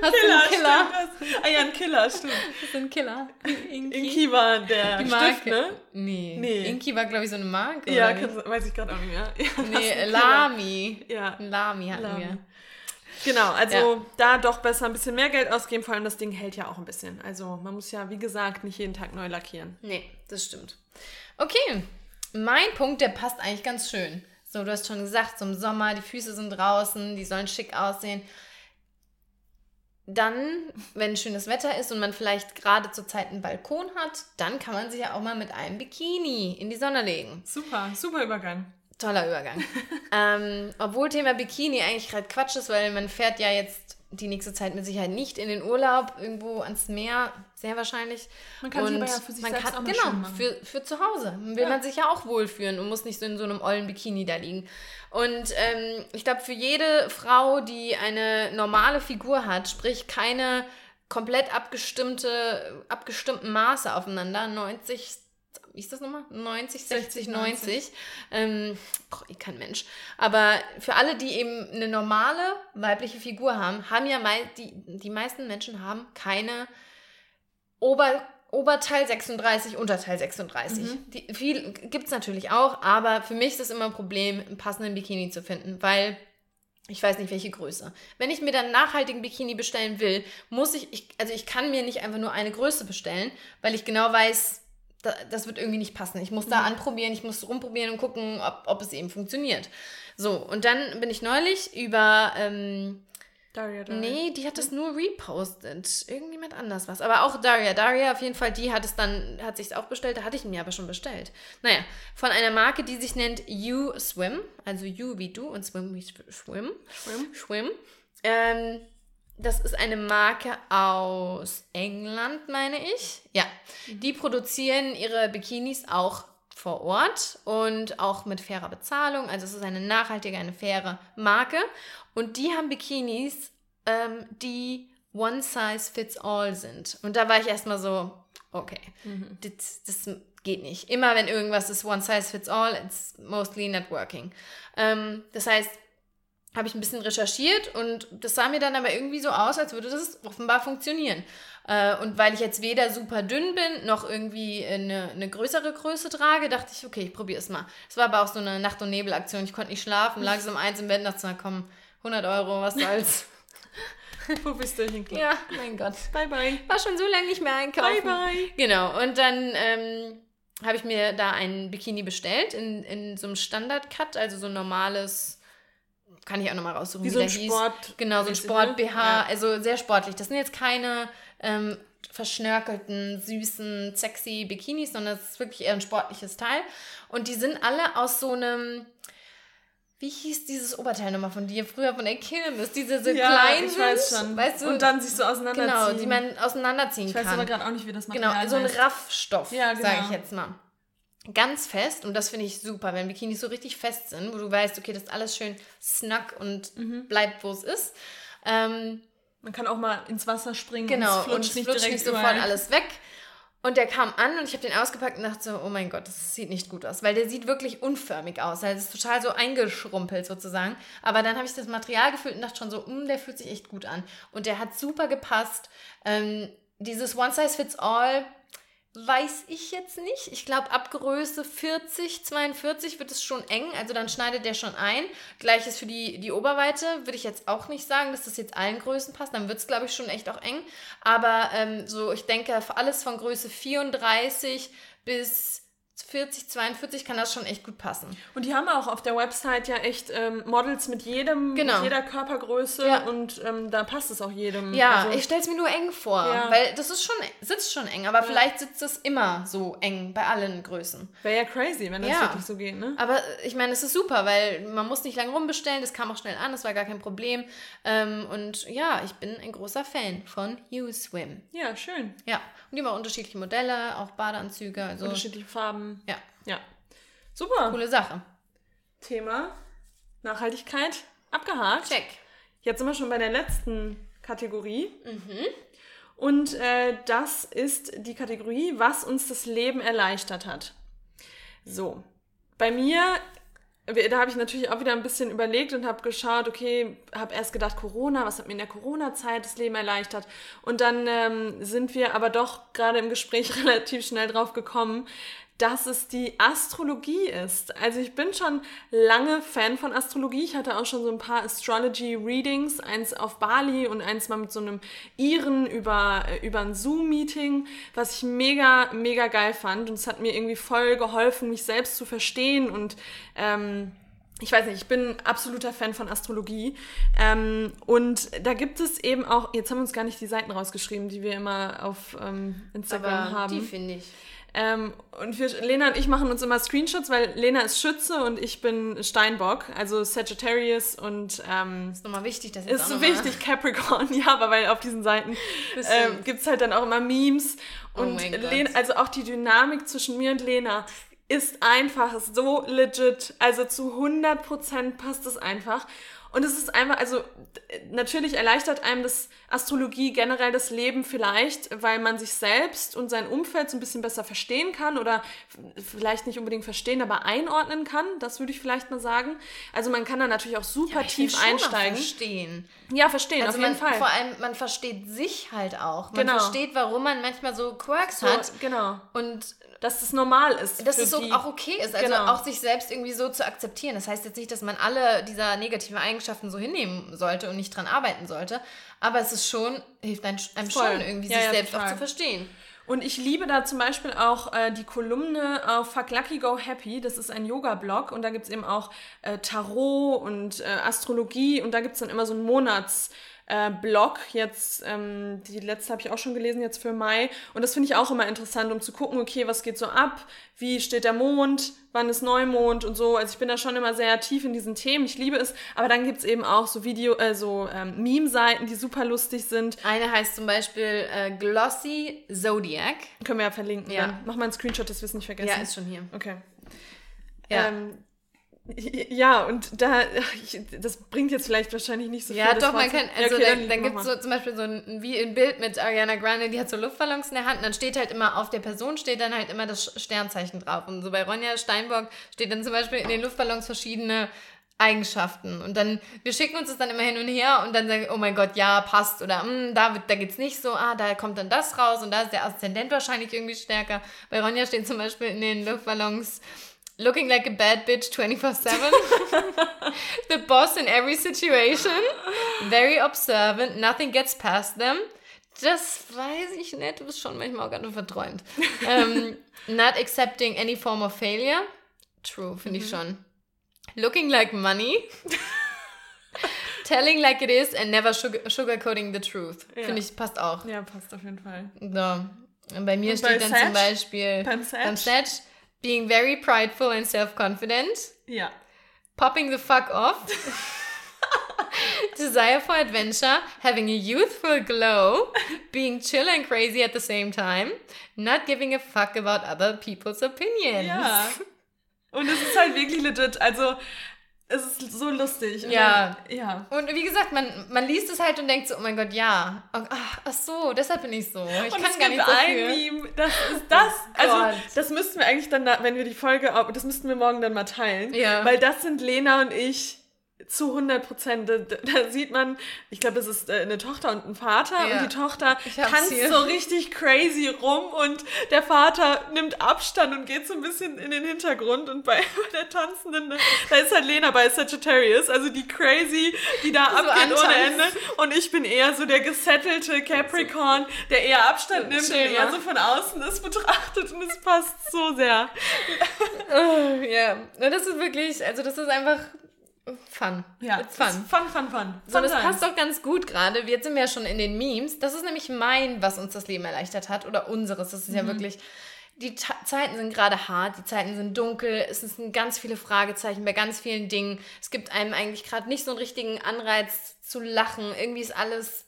Mit dem Killer, Killer? Stimmt, ah ja, ein Killer, stimmt. Das ist ein Killer. Inki, Inki war der die Marke. Stift, ne? Nee. nee. Inki war, glaube ich, so eine Marke. Ja, kann, weiß ich gerade auch nicht mehr. Ja, nee, Lami. Ja. Lami hatten Lami. wir. Genau, also ja. da doch besser ein bisschen mehr Geld ausgeben, vor allem das Ding hält ja auch ein bisschen. Also man muss ja, wie gesagt, nicht jeden Tag neu lackieren. Nee, das stimmt. Okay, mein Punkt, der passt eigentlich ganz schön. So, du hast schon gesagt, zum Sommer, die Füße sind draußen, die sollen schick aussehen. Dann, wenn schönes Wetter ist und man vielleicht gerade zur Zeit einen Balkon hat, dann kann man sich ja auch mal mit einem Bikini in die Sonne legen. Super, super Übergang. Toller Übergang. ähm, obwohl Thema Bikini eigentlich gerade Quatsch ist, weil man fährt ja jetzt die nächste Zeit mit Sicherheit nicht in den Urlaub, irgendwo ans Meer, sehr wahrscheinlich. Man kann und aber ja für sich man selbst kann, auch Genau, für, für zu Hause. Will ja. man sich ja auch wohlfühlen und muss nicht so in so einem ollen Bikini da liegen. Und ähm, ich glaube, für jede Frau, die eine normale Figur hat, sprich keine komplett abgestimmte, abgestimmten Maße aufeinander, 90 wie ist das nochmal? 90, 60, 60 90. 90. Ähm, braucht eh kein Mensch. Aber für alle, die eben eine normale weibliche Figur haben, haben ja mei die, die meisten Menschen haben keine Ober Oberteil 36, Unterteil 36. Mhm. Die, viel gibt es natürlich auch, aber für mich ist es immer ein Problem, einen passenden Bikini zu finden, weil ich weiß nicht, welche Größe. Wenn ich mir dann nachhaltigen Bikini bestellen will, muss ich, ich, also ich kann mir nicht einfach nur eine Größe bestellen, weil ich genau weiß, das wird irgendwie nicht passen. Ich muss da mhm. anprobieren, ich muss rumprobieren und gucken, ob, ob es eben funktioniert. So, und dann bin ich neulich über ähm, Daria, Daria. Nee, die hat das nur repostet. Irgendjemand anders was. Aber auch Daria. Daria auf jeden Fall, die hat es dann, hat sich auch bestellt. Da hatte ich mir aber schon bestellt. Naja, von einer Marke, die sich nennt You Swim. Also You wie du und Swim wie Schwim. Schwim. Schwim. Ähm, das ist eine Marke aus England, meine ich. Ja. Die produzieren ihre Bikinis auch vor Ort und auch mit fairer Bezahlung. Also es ist eine nachhaltige, eine faire Marke. Und die haben Bikinis, ähm, die One Size Fits All sind. Und da war ich erstmal so, okay, mhm. das, das, geht nicht. Immer wenn irgendwas ist One Size Fits All, it's mostly networking. Ähm, das heißt, habe ich ein bisschen recherchiert und das sah mir dann aber irgendwie so aus, als würde das offenbar funktionieren. Äh, und weil ich jetzt weder super dünn bin, noch irgendwie eine, eine größere Größe trage, dachte ich, okay, ich probiere es mal. Es war aber auch so eine Nacht- und Nebelaktion. Ich konnte nicht schlafen, lag so um eins im Bett und dachte, na komm, 100 Euro, was soll's. Wo bist du hingekommen? Ja, mein Gott. Bye, bye. War schon so lange nicht mehr einkaufen. Bye, bye. Genau, und dann ähm, habe ich mir da ein Bikini bestellt in, in so einem Standard-Cut, also so ein normales kann ich auch nochmal raussuchen, wie, wie so ein Sport. Hieß. Genau, so ein Sport-BH, ja. also sehr sportlich. Das sind jetzt keine ähm, verschnörkelten, süßen, sexy Bikinis, sondern es ist wirklich eher ein sportliches Teil. Und die sind alle aus so einem, wie hieß dieses Oberteil nochmal von dir früher von der Kirmes? Diese so ja, klein ich sind, weiß schon. Weißt du, und dann sich so auseinanderziehen. Genau, die man auseinanderziehen kann. Ich weiß aber gerade auch nicht, wie das Material Genau, so ein Raffstoff, ja, genau. sage ich jetzt mal ganz fest und das finde ich super, wenn Bikinis so richtig fest sind, wo du weißt, okay, das ist alles schön snack und mhm. bleibt, wo es ist. Ähm, Man kann auch mal ins Wasser springen genau, und es flutscht, und es nicht, flutscht nicht sofort alles weg. Und der kam an und ich habe den ausgepackt und dachte so, oh mein Gott, das sieht nicht gut aus, weil der sieht wirklich unförmig aus. Also es ist total so eingeschrumpelt sozusagen. Aber dann habe ich das Material gefühlt und dachte schon so, mm, der fühlt sich echt gut an. Und der hat super gepasst. Ähm, dieses One Size Fits All Weiß ich jetzt nicht. Ich glaube, ab Größe 40, 42 wird es schon eng. Also dann schneidet der schon ein. Gleiches für die, die Oberweite. Würde ich jetzt auch nicht sagen, dass das jetzt allen Größen passt. Dann wird es, glaube ich, schon echt auch eng. Aber ähm, so, ich denke, alles von Größe 34 bis 40, 42 kann das schon echt gut passen. Und die haben auch auf der Website ja echt ähm, Models mit jedem, genau. mit jeder Körpergröße ja. und ähm, da passt es auch jedem. Ja, also, ich stelle es mir nur eng vor, ja. weil das ist schon, sitzt schon eng, aber ja. vielleicht sitzt es immer so eng bei allen Größen. Wäre ja crazy, wenn das wirklich so geht, ne? Aber ich meine, es ist super, weil man muss nicht lange rumbestellen, das kam auch schnell an, das war gar kein Problem. Ähm, und ja, ich bin ein großer Fan von U-Swim. Ja, schön. Ja, und auch unterschiedliche Modelle, auch Badeanzüge. Also unterschiedliche Farben. Ja. Ja. Super. Coole Sache. Thema Nachhaltigkeit abgehakt. Check. Jetzt sind wir schon bei der letzten Kategorie. Mhm. Und äh, das ist die Kategorie, was uns das Leben erleichtert hat. So, bei mir, da habe ich natürlich auch wieder ein bisschen überlegt und habe geschaut, okay, habe erst gedacht, Corona, was hat mir in der Corona-Zeit das Leben erleichtert? Und dann ähm, sind wir aber doch gerade im Gespräch relativ schnell drauf gekommen, dass es die Astrologie ist. Also ich bin schon lange Fan von Astrologie. Ich hatte auch schon so ein paar Astrology-Readings, eins auf Bali und eins mal mit so einem Iren über, äh, über ein Zoom-Meeting, was ich mega, mega geil fand. Und es hat mir irgendwie voll geholfen, mich selbst zu verstehen und ähm, ich weiß nicht, ich bin absoluter Fan von Astrologie. Ähm, und da gibt es eben auch, jetzt haben wir uns gar nicht die Seiten rausgeschrieben, die wir immer auf ähm, Instagram Aber haben. Die finde ich. Ähm, und wir, Lena und ich machen uns immer Screenshots, weil Lena ist Schütze und ich bin Steinbock, also Sagittarius und ähm, ist nochmal wichtig, das ist so wichtig Capricorn, ja, aber weil auf diesen Seiten ähm, gibt es halt dann auch immer Memes oh und oh Lena, also auch die Dynamik zwischen mir und Lena ist einfach so legit. Also zu 100% passt es einfach. Und es ist einfach, also natürlich erleichtert einem das Astrologie generell das Leben vielleicht, weil man sich selbst und sein Umfeld so ein bisschen besser verstehen kann oder vielleicht nicht unbedingt verstehen, aber einordnen kann. Das würde ich vielleicht mal sagen. Also man kann da natürlich auch super ja, tief einsteigen. Verstehen. Ja, verstehen, also auf jeden man, Fall. Vor allem, man versteht sich halt auch. Man genau. versteht, warum man manchmal so Quirks so, hat. Genau. Und dass es normal ist. Dass es so auch okay ist. Also genau. auch sich selbst irgendwie so zu akzeptieren. Das heißt jetzt nicht, dass man alle dieser negativen Eigenschaften so hinnehmen sollte und nicht dran arbeiten sollte. Aber es ist schon, hilft einem, einem schon irgendwie, ja, sich ja, selbst total. auch zu verstehen. Und ich liebe da zum Beispiel auch äh, die Kolumne auf Fuck Lucky Go Happy. Das ist ein Yoga-Blog und da gibt es eben auch äh, Tarot und äh, Astrologie und da gibt es dann immer so einen Monats- äh, Blog. Jetzt, ähm, die letzte habe ich auch schon gelesen, jetzt für Mai. Und das finde ich auch immer interessant, um zu gucken, okay, was geht so ab? Wie steht der Mond? Wann ist Neumond und so? Also ich bin da schon immer sehr tief in diesen Themen. Ich liebe es. Aber dann gibt es eben auch so Video, äh, so ähm, Meme-Seiten, die super lustig sind. Eine heißt zum Beispiel äh, Glossy Zodiac. Können wir ja verlinken. Ja. Dann. Mach mal einen Screenshot, das wir es nicht vergessen. Ja, ist schon hier. Okay. Ja. Ähm, ja, und da, das bringt jetzt vielleicht wahrscheinlich nicht so viel. Ja, doch, man kann, also ja, okay, dann, dann gibt es so zum Beispiel so ein, wie ein Bild mit Ariana Grande, die hat so Luftballons in der Hand und dann steht halt immer auf der Person steht dann halt immer das Sternzeichen drauf. Und so bei Ronja Steinbock steht dann zum Beispiel in den Luftballons verschiedene Eigenschaften. Und dann, wir schicken uns das dann immer hin und her und dann sagen, oh mein Gott, ja, passt. Oder mm, da, da geht's nicht so, ah, da kommt dann das raus und da ist der Aszendent wahrscheinlich irgendwie stärker. Bei Ronja steht zum Beispiel in den Luftballons, Looking like a bad bitch 24 7. the boss in every situation. Very observant. Nothing gets past them. Das weiß ich nicht. Du bist schon manchmal auch ganz verträumt. um, ähm, not accepting any form of failure. True, finde mhm. ich schon. Looking like money. Telling like it is and never sugar sugarcoating the truth. Ja. Finde ich, passt auch. Ja, passt auf jeden Fall. So. Und bei mir Und steht bei dann Satch? zum Beispiel beim Satch? beim Satch Being very prideful and self-confident. Ja. Popping the fuck off. Desire for adventure, having a youthful glow, being chill and crazy at the same time, not giving a fuck about other people's opinions. Ja. Und es ist halt wirklich legit. Also, es ist so lustig. Ja. Dann, ja. Und wie gesagt, man, man liest es halt und denkt so, oh mein Gott, ja. ach, ach so, deshalb bin ich so. Ich und kann gar nicht so ein Meme, das ist das. Oh also, das müssten wir eigentlich dann, wenn wir die Folge, das müssten wir morgen dann mal teilen. Ja. Weil das sind Lena und ich zu 100 Prozent. Da, da, sieht man, ich glaube, es ist äh, eine Tochter und ein Vater ja. und die Tochter tanzt hier. so richtig crazy rum und der Vater nimmt Abstand und geht so ein bisschen in den Hintergrund und bei, der Tanzenden, da ist halt Lena bei Sagittarius, also die crazy, die da so abgeht ohne Ende und ich bin eher so der gesettelte Capricorn, der eher Abstand nimmt Schön, und eher so von außen das betrachtet und es passt so sehr. Oh, ja, das ist wirklich, also das ist einfach Fun. Ja, It's fun. Fun, fun, fun. So, das passt doch ganz gut gerade. Jetzt sind wir ja schon in den Memes. Das ist nämlich mein, was uns das Leben erleichtert hat. Oder unseres. Das ist mhm. ja wirklich. Die Ta Zeiten sind gerade hart, die Zeiten sind dunkel, es sind ganz viele Fragezeichen bei ganz vielen Dingen. Es gibt einem eigentlich gerade nicht so einen richtigen Anreiz zu lachen. Irgendwie ist alles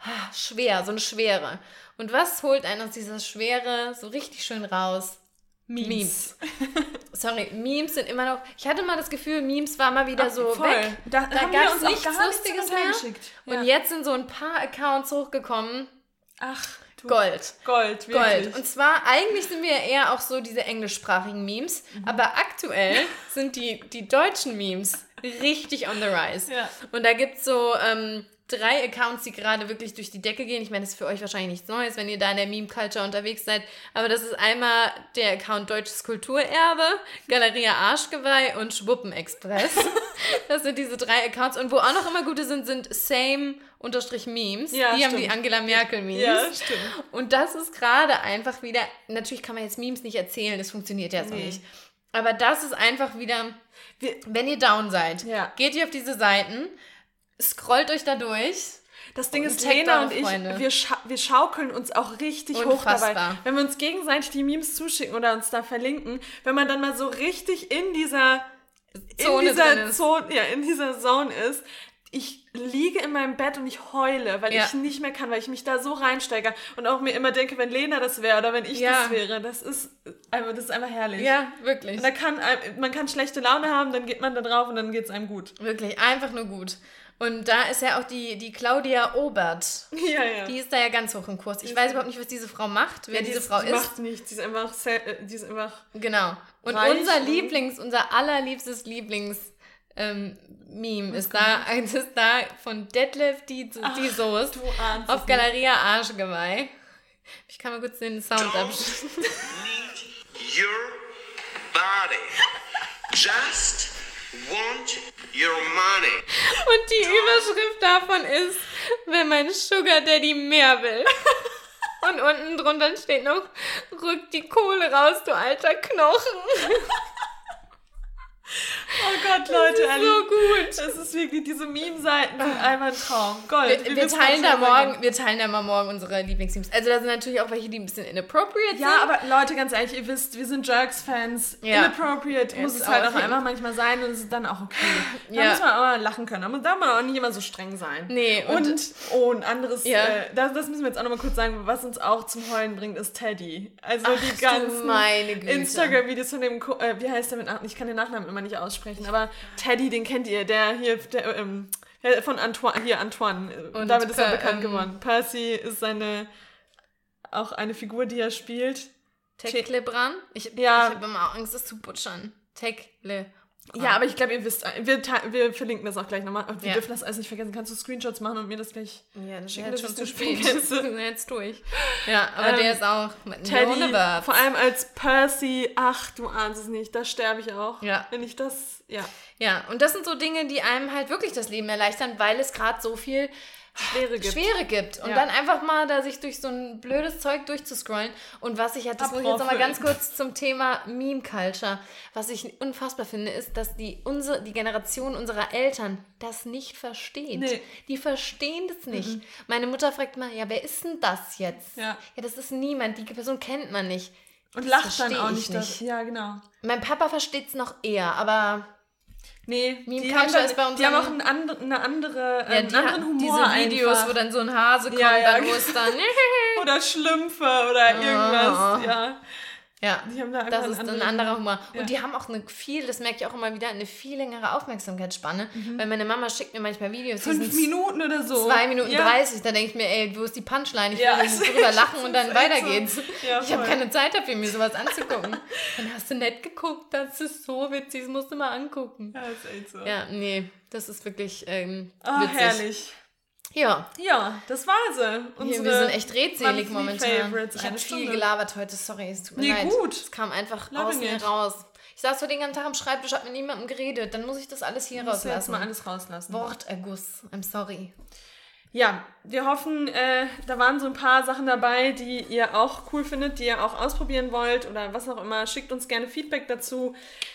ah, schwer, so eine Schwere. Und was holt einen aus dieser Schwere so richtig schön raus? Memes. Memes. Sorry, Memes sind immer noch. Ich hatte mal das Gefühl, Memes war mal wieder Ach, so voll. weg. Da, da, gab es nichts Lustiges mehr. Ja. Und jetzt sind so ein paar Accounts hochgekommen. Ach. Du. Gold. Gold, wirklich. Gold. Und zwar, eigentlich sind wir eher auch so diese englischsprachigen Memes, mhm. aber aktuell sind die, die deutschen Memes richtig on the rise. Ja. Und da gibt es so ähm, drei Accounts, die gerade wirklich durch die Decke gehen. Ich meine, das ist für euch wahrscheinlich nichts Neues, wenn ihr da in der Meme-Culture unterwegs seid. Aber das ist einmal der Account Deutsches Kulturerbe, Galeria Arschgeweih und Schwuppenexpress. das sind diese drei Accounts. Und wo auch noch immer gute sind, sind Same unterstrich Memes. Ja, die stimmt. haben die Angela Merkel Memes. Ja, stimmt. Und das ist gerade einfach wieder, natürlich kann man jetzt Memes nicht erzählen, das funktioniert ja so nee. nicht. Aber das ist einfach wieder, wenn ihr down seid, ja. geht ihr auf diese Seiten, scrollt euch da durch. Das Ding ist, Lena und ich, wir, scha wir schaukeln uns auch richtig Unfassbar. hoch dabei. Wenn wir uns gegenseitig die Memes zuschicken oder uns da verlinken, wenn man dann mal so richtig in dieser Zone in dieser Zone, ja, in dieser Zone ist, ich liege in meinem Bett und ich heule, weil ja. ich nicht mehr kann, weil ich mich da so reinsteige und auch mir immer denke, wenn Lena das wäre oder wenn ich ja. das wäre, das ist, einfach, das ist einfach herrlich. Ja, wirklich. Und da kann, man kann schlechte Laune haben, dann geht man da drauf und dann geht es einem gut. Wirklich, einfach nur gut. Und da ist ja auch die, die Claudia Obert. Ja, ja. Die ist da ja ganz hoch im Kurs. Ich weiß überhaupt nicht, was diese Frau macht, wer ja, diese ist, Frau die ist. Die macht nichts, die ist einfach, äh, die ist einfach Genau. Und unser Lieblings, unser allerliebstes Lieblings ähm, Meme ist da, eins ist da von Detlef die, die Soße auf Galeria Arschgeweih. Ich kann mal kurz den Sound abschließen. your body. Just want your money. Und die Überschrift davon ist, wenn mein Sugar Daddy mehr will. Und unten drunter steht noch, rück die Kohle raus, du alter Knochen. Oh Gott, Leute, das ist so gut. Das ist wirklich, diese Meme-Seiten sind einfach ein Traum. Gold. Wir, wir teilen da morgen, wir teilen da mal morgen unsere Lieblingsmemes. Also da sind natürlich auch welche, die ein bisschen inappropriate sind. Ja, aber Leute, ganz ehrlich, ihr wisst, wir sind Jerks-Fans. Ja. Inappropriate muss es halt auch einfach manchmal sein und es ist dann auch okay. Da ja. muss man auch mal lachen können. Da darf man auch nicht immer so streng sein. Nee. Und, und oh, ein anderes, ja. äh, das, das müssen wir jetzt auch nochmal kurz sagen, was uns auch zum Heulen bringt, ist Teddy. Also Ach, die ganzen Instagram-Videos von dem, äh, wie heißt der mit, ich kann den Nachnamen immer nicht aussprechen aber Teddy, den kennt ihr, der hier, der, ähm, von Antoine, hier Antoine, und damit ist er bekannt ähm, geworden. Percy ist seine, auch eine Figur, die er spielt. Teklebran? Ich, ja. ich habe immer Angst, das zu butschern. Tekle. Ja, aber ich glaube, ihr wisst, wir, wir verlinken das auch gleich nochmal. Wir ja. dürfen das alles nicht vergessen. Kannst du Screenshots machen und mir das gleich ja, das schicken? Ja, schon zu spät. jetzt durch. Ja, aber ähm, der ist auch mit Teddy, Vor allem als Percy. Ach, du ahnst es nicht. Da sterbe ich auch. Ja. Wenn ich das, ja. Ja, und das sind so Dinge, die einem halt wirklich das Leben erleichtern, weil es gerade so viel Schwere gibt. Schwere gibt. Und ja. dann einfach mal da sich durch so ein blödes Zeug durchzuscrollen. Und was ich halt, das muss ich jetzt nochmal ganz kurz zum Thema Meme Culture. Was ich unfassbar finde, ist, dass die, unsere, die Generation unserer Eltern das nicht versteht. Nee. Die verstehen das nicht. Mhm. Meine Mutter fragt mal, ja, wer ist denn das jetzt? Ja. ja, das ist niemand. Die Person kennt man nicht. Und das lacht dann auch nicht. nicht. Ja, genau. Mein Papa versteht es noch eher, aber Nee, Meme die haben, dann, ist bei uns die haben auch ein and, eine andere, ja, die anderen Humor Diese Videos, einfach. wo dann so ein Hase kommt, ja, ja. dann Ostern. oder Schlümpfe oder irgendwas, oh. ja. Ja, da das ist ein anderer Humor. Ja. Und die haben auch eine viel, das merke ich auch immer wieder, eine viel längere Aufmerksamkeitsspanne. Mhm. Weil meine Mama schickt mir manchmal Videos. Fünf Minuten oder so. Zwei Minuten ja. 30. Da denke ich mir, ey, wo ist die Punchline? Ich will ja, drüber lachen und dann weiter so. geht's. Ja, ich habe keine Zeit dafür, mir sowas anzugucken. dann hast du nett geguckt, das ist so witzig, das musst du mal angucken. Ja, ist echt so. Ja, nee, das ist wirklich ähm, oh, witzig. herrlich. Ja. Ja, das war sie. Unsere wir sind echt redselig momentan. Favorites. Ich habe viel gelabert heute, sorry, es tut mir nee, leid. gut. Es kam einfach Love aus mir raus. Ich saß heute den ganzen Tag am Schreibtisch, habe mit niemandem geredet. Dann muss ich das alles hier rauslassen. jetzt mal alles rauslassen. Worterguss. I'm sorry. Ja, wir hoffen, äh, da waren so ein paar Sachen dabei, die ihr auch cool findet, die ihr auch ausprobieren wollt oder was auch immer. Schickt uns gerne Feedback dazu.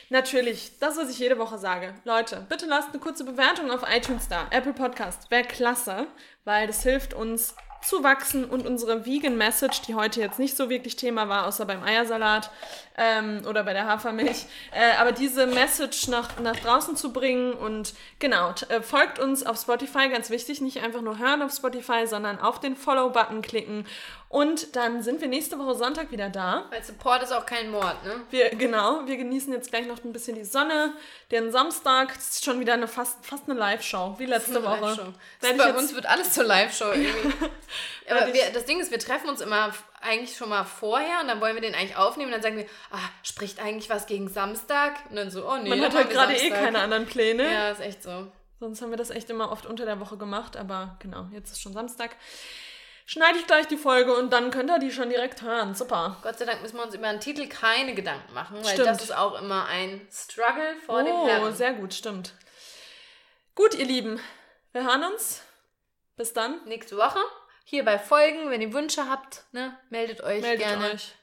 Natürlich, das, was ich jede Woche sage. Leute, bitte lasst eine kurze Bewertung auf iTunes da. Apple Podcast wäre klasse, weil das hilft uns zu wachsen und unsere Vegan Message, die heute jetzt nicht so wirklich Thema war, außer beim Eiersalat ähm, oder bei der Hafermilch, äh, aber diese Message nach, nach draußen zu bringen und genau, äh, folgt uns auf Spotify, ganz wichtig, nicht einfach nur hören auf Spotify, sondern auf den Follow-Button klicken und dann sind wir nächste Woche Sonntag wieder da. Weil Support ist auch kein Mord, ne? Wir, genau, wir genießen jetzt gleich noch ein bisschen die Sonne. Den Samstag ist schon wieder eine fast, fast eine Live-Show, wie letzte Woche. Live-Show. Bei uns wird alles zur Live-Show irgendwie. Aber wir, das Ding ist, wir treffen uns immer eigentlich schon mal vorher und dann wollen wir den eigentlich aufnehmen und dann sagen wir, ah, spricht eigentlich was gegen Samstag? Und dann so, oh nee. Man hat halt gerade eh keine anderen Pläne. Ja, ist echt so. Sonst haben wir das echt immer oft unter der Woche gemacht, aber genau, jetzt ist schon Samstag schneide ich gleich die Folge und dann könnt ihr die schon direkt hören. Super. Gott sei Dank müssen wir uns über einen Titel keine Gedanken machen, weil stimmt. das ist auch immer ein Struggle vor oh, dem Herrn. Oh, sehr gut, stimmt. Gut, ihr Lieben, wir hören uns. Bis dann. Nächste Woche. Hier bei Folgen, wenn ihr Wünsche habt, ne, meldet euch meldet gerne euch.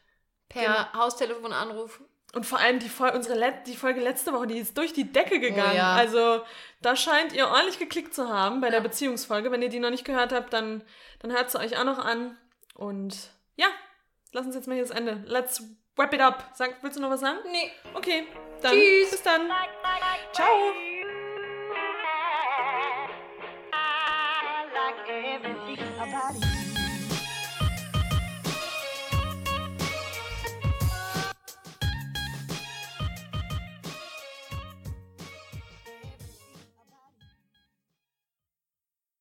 per genau. Haustelefonanruf. Und vor allem die, Fol unsere Let die Folge letzte Woche, die ist durch die Decke gegangen. Oh, ja. Also da scheint ihr ordentlich geklickt zu haben bei ja. der Beziehungsfolge. Wenn ihr die noch nicht gehört habt, dann, dann hört sie euch auch noch an. Und ja, lass uns jetzt mal hier das Ende. Let's wrap it up. Sag, willst du noch was sagen? Nee. Okay, dann Tschüss. bis dann. Ciao.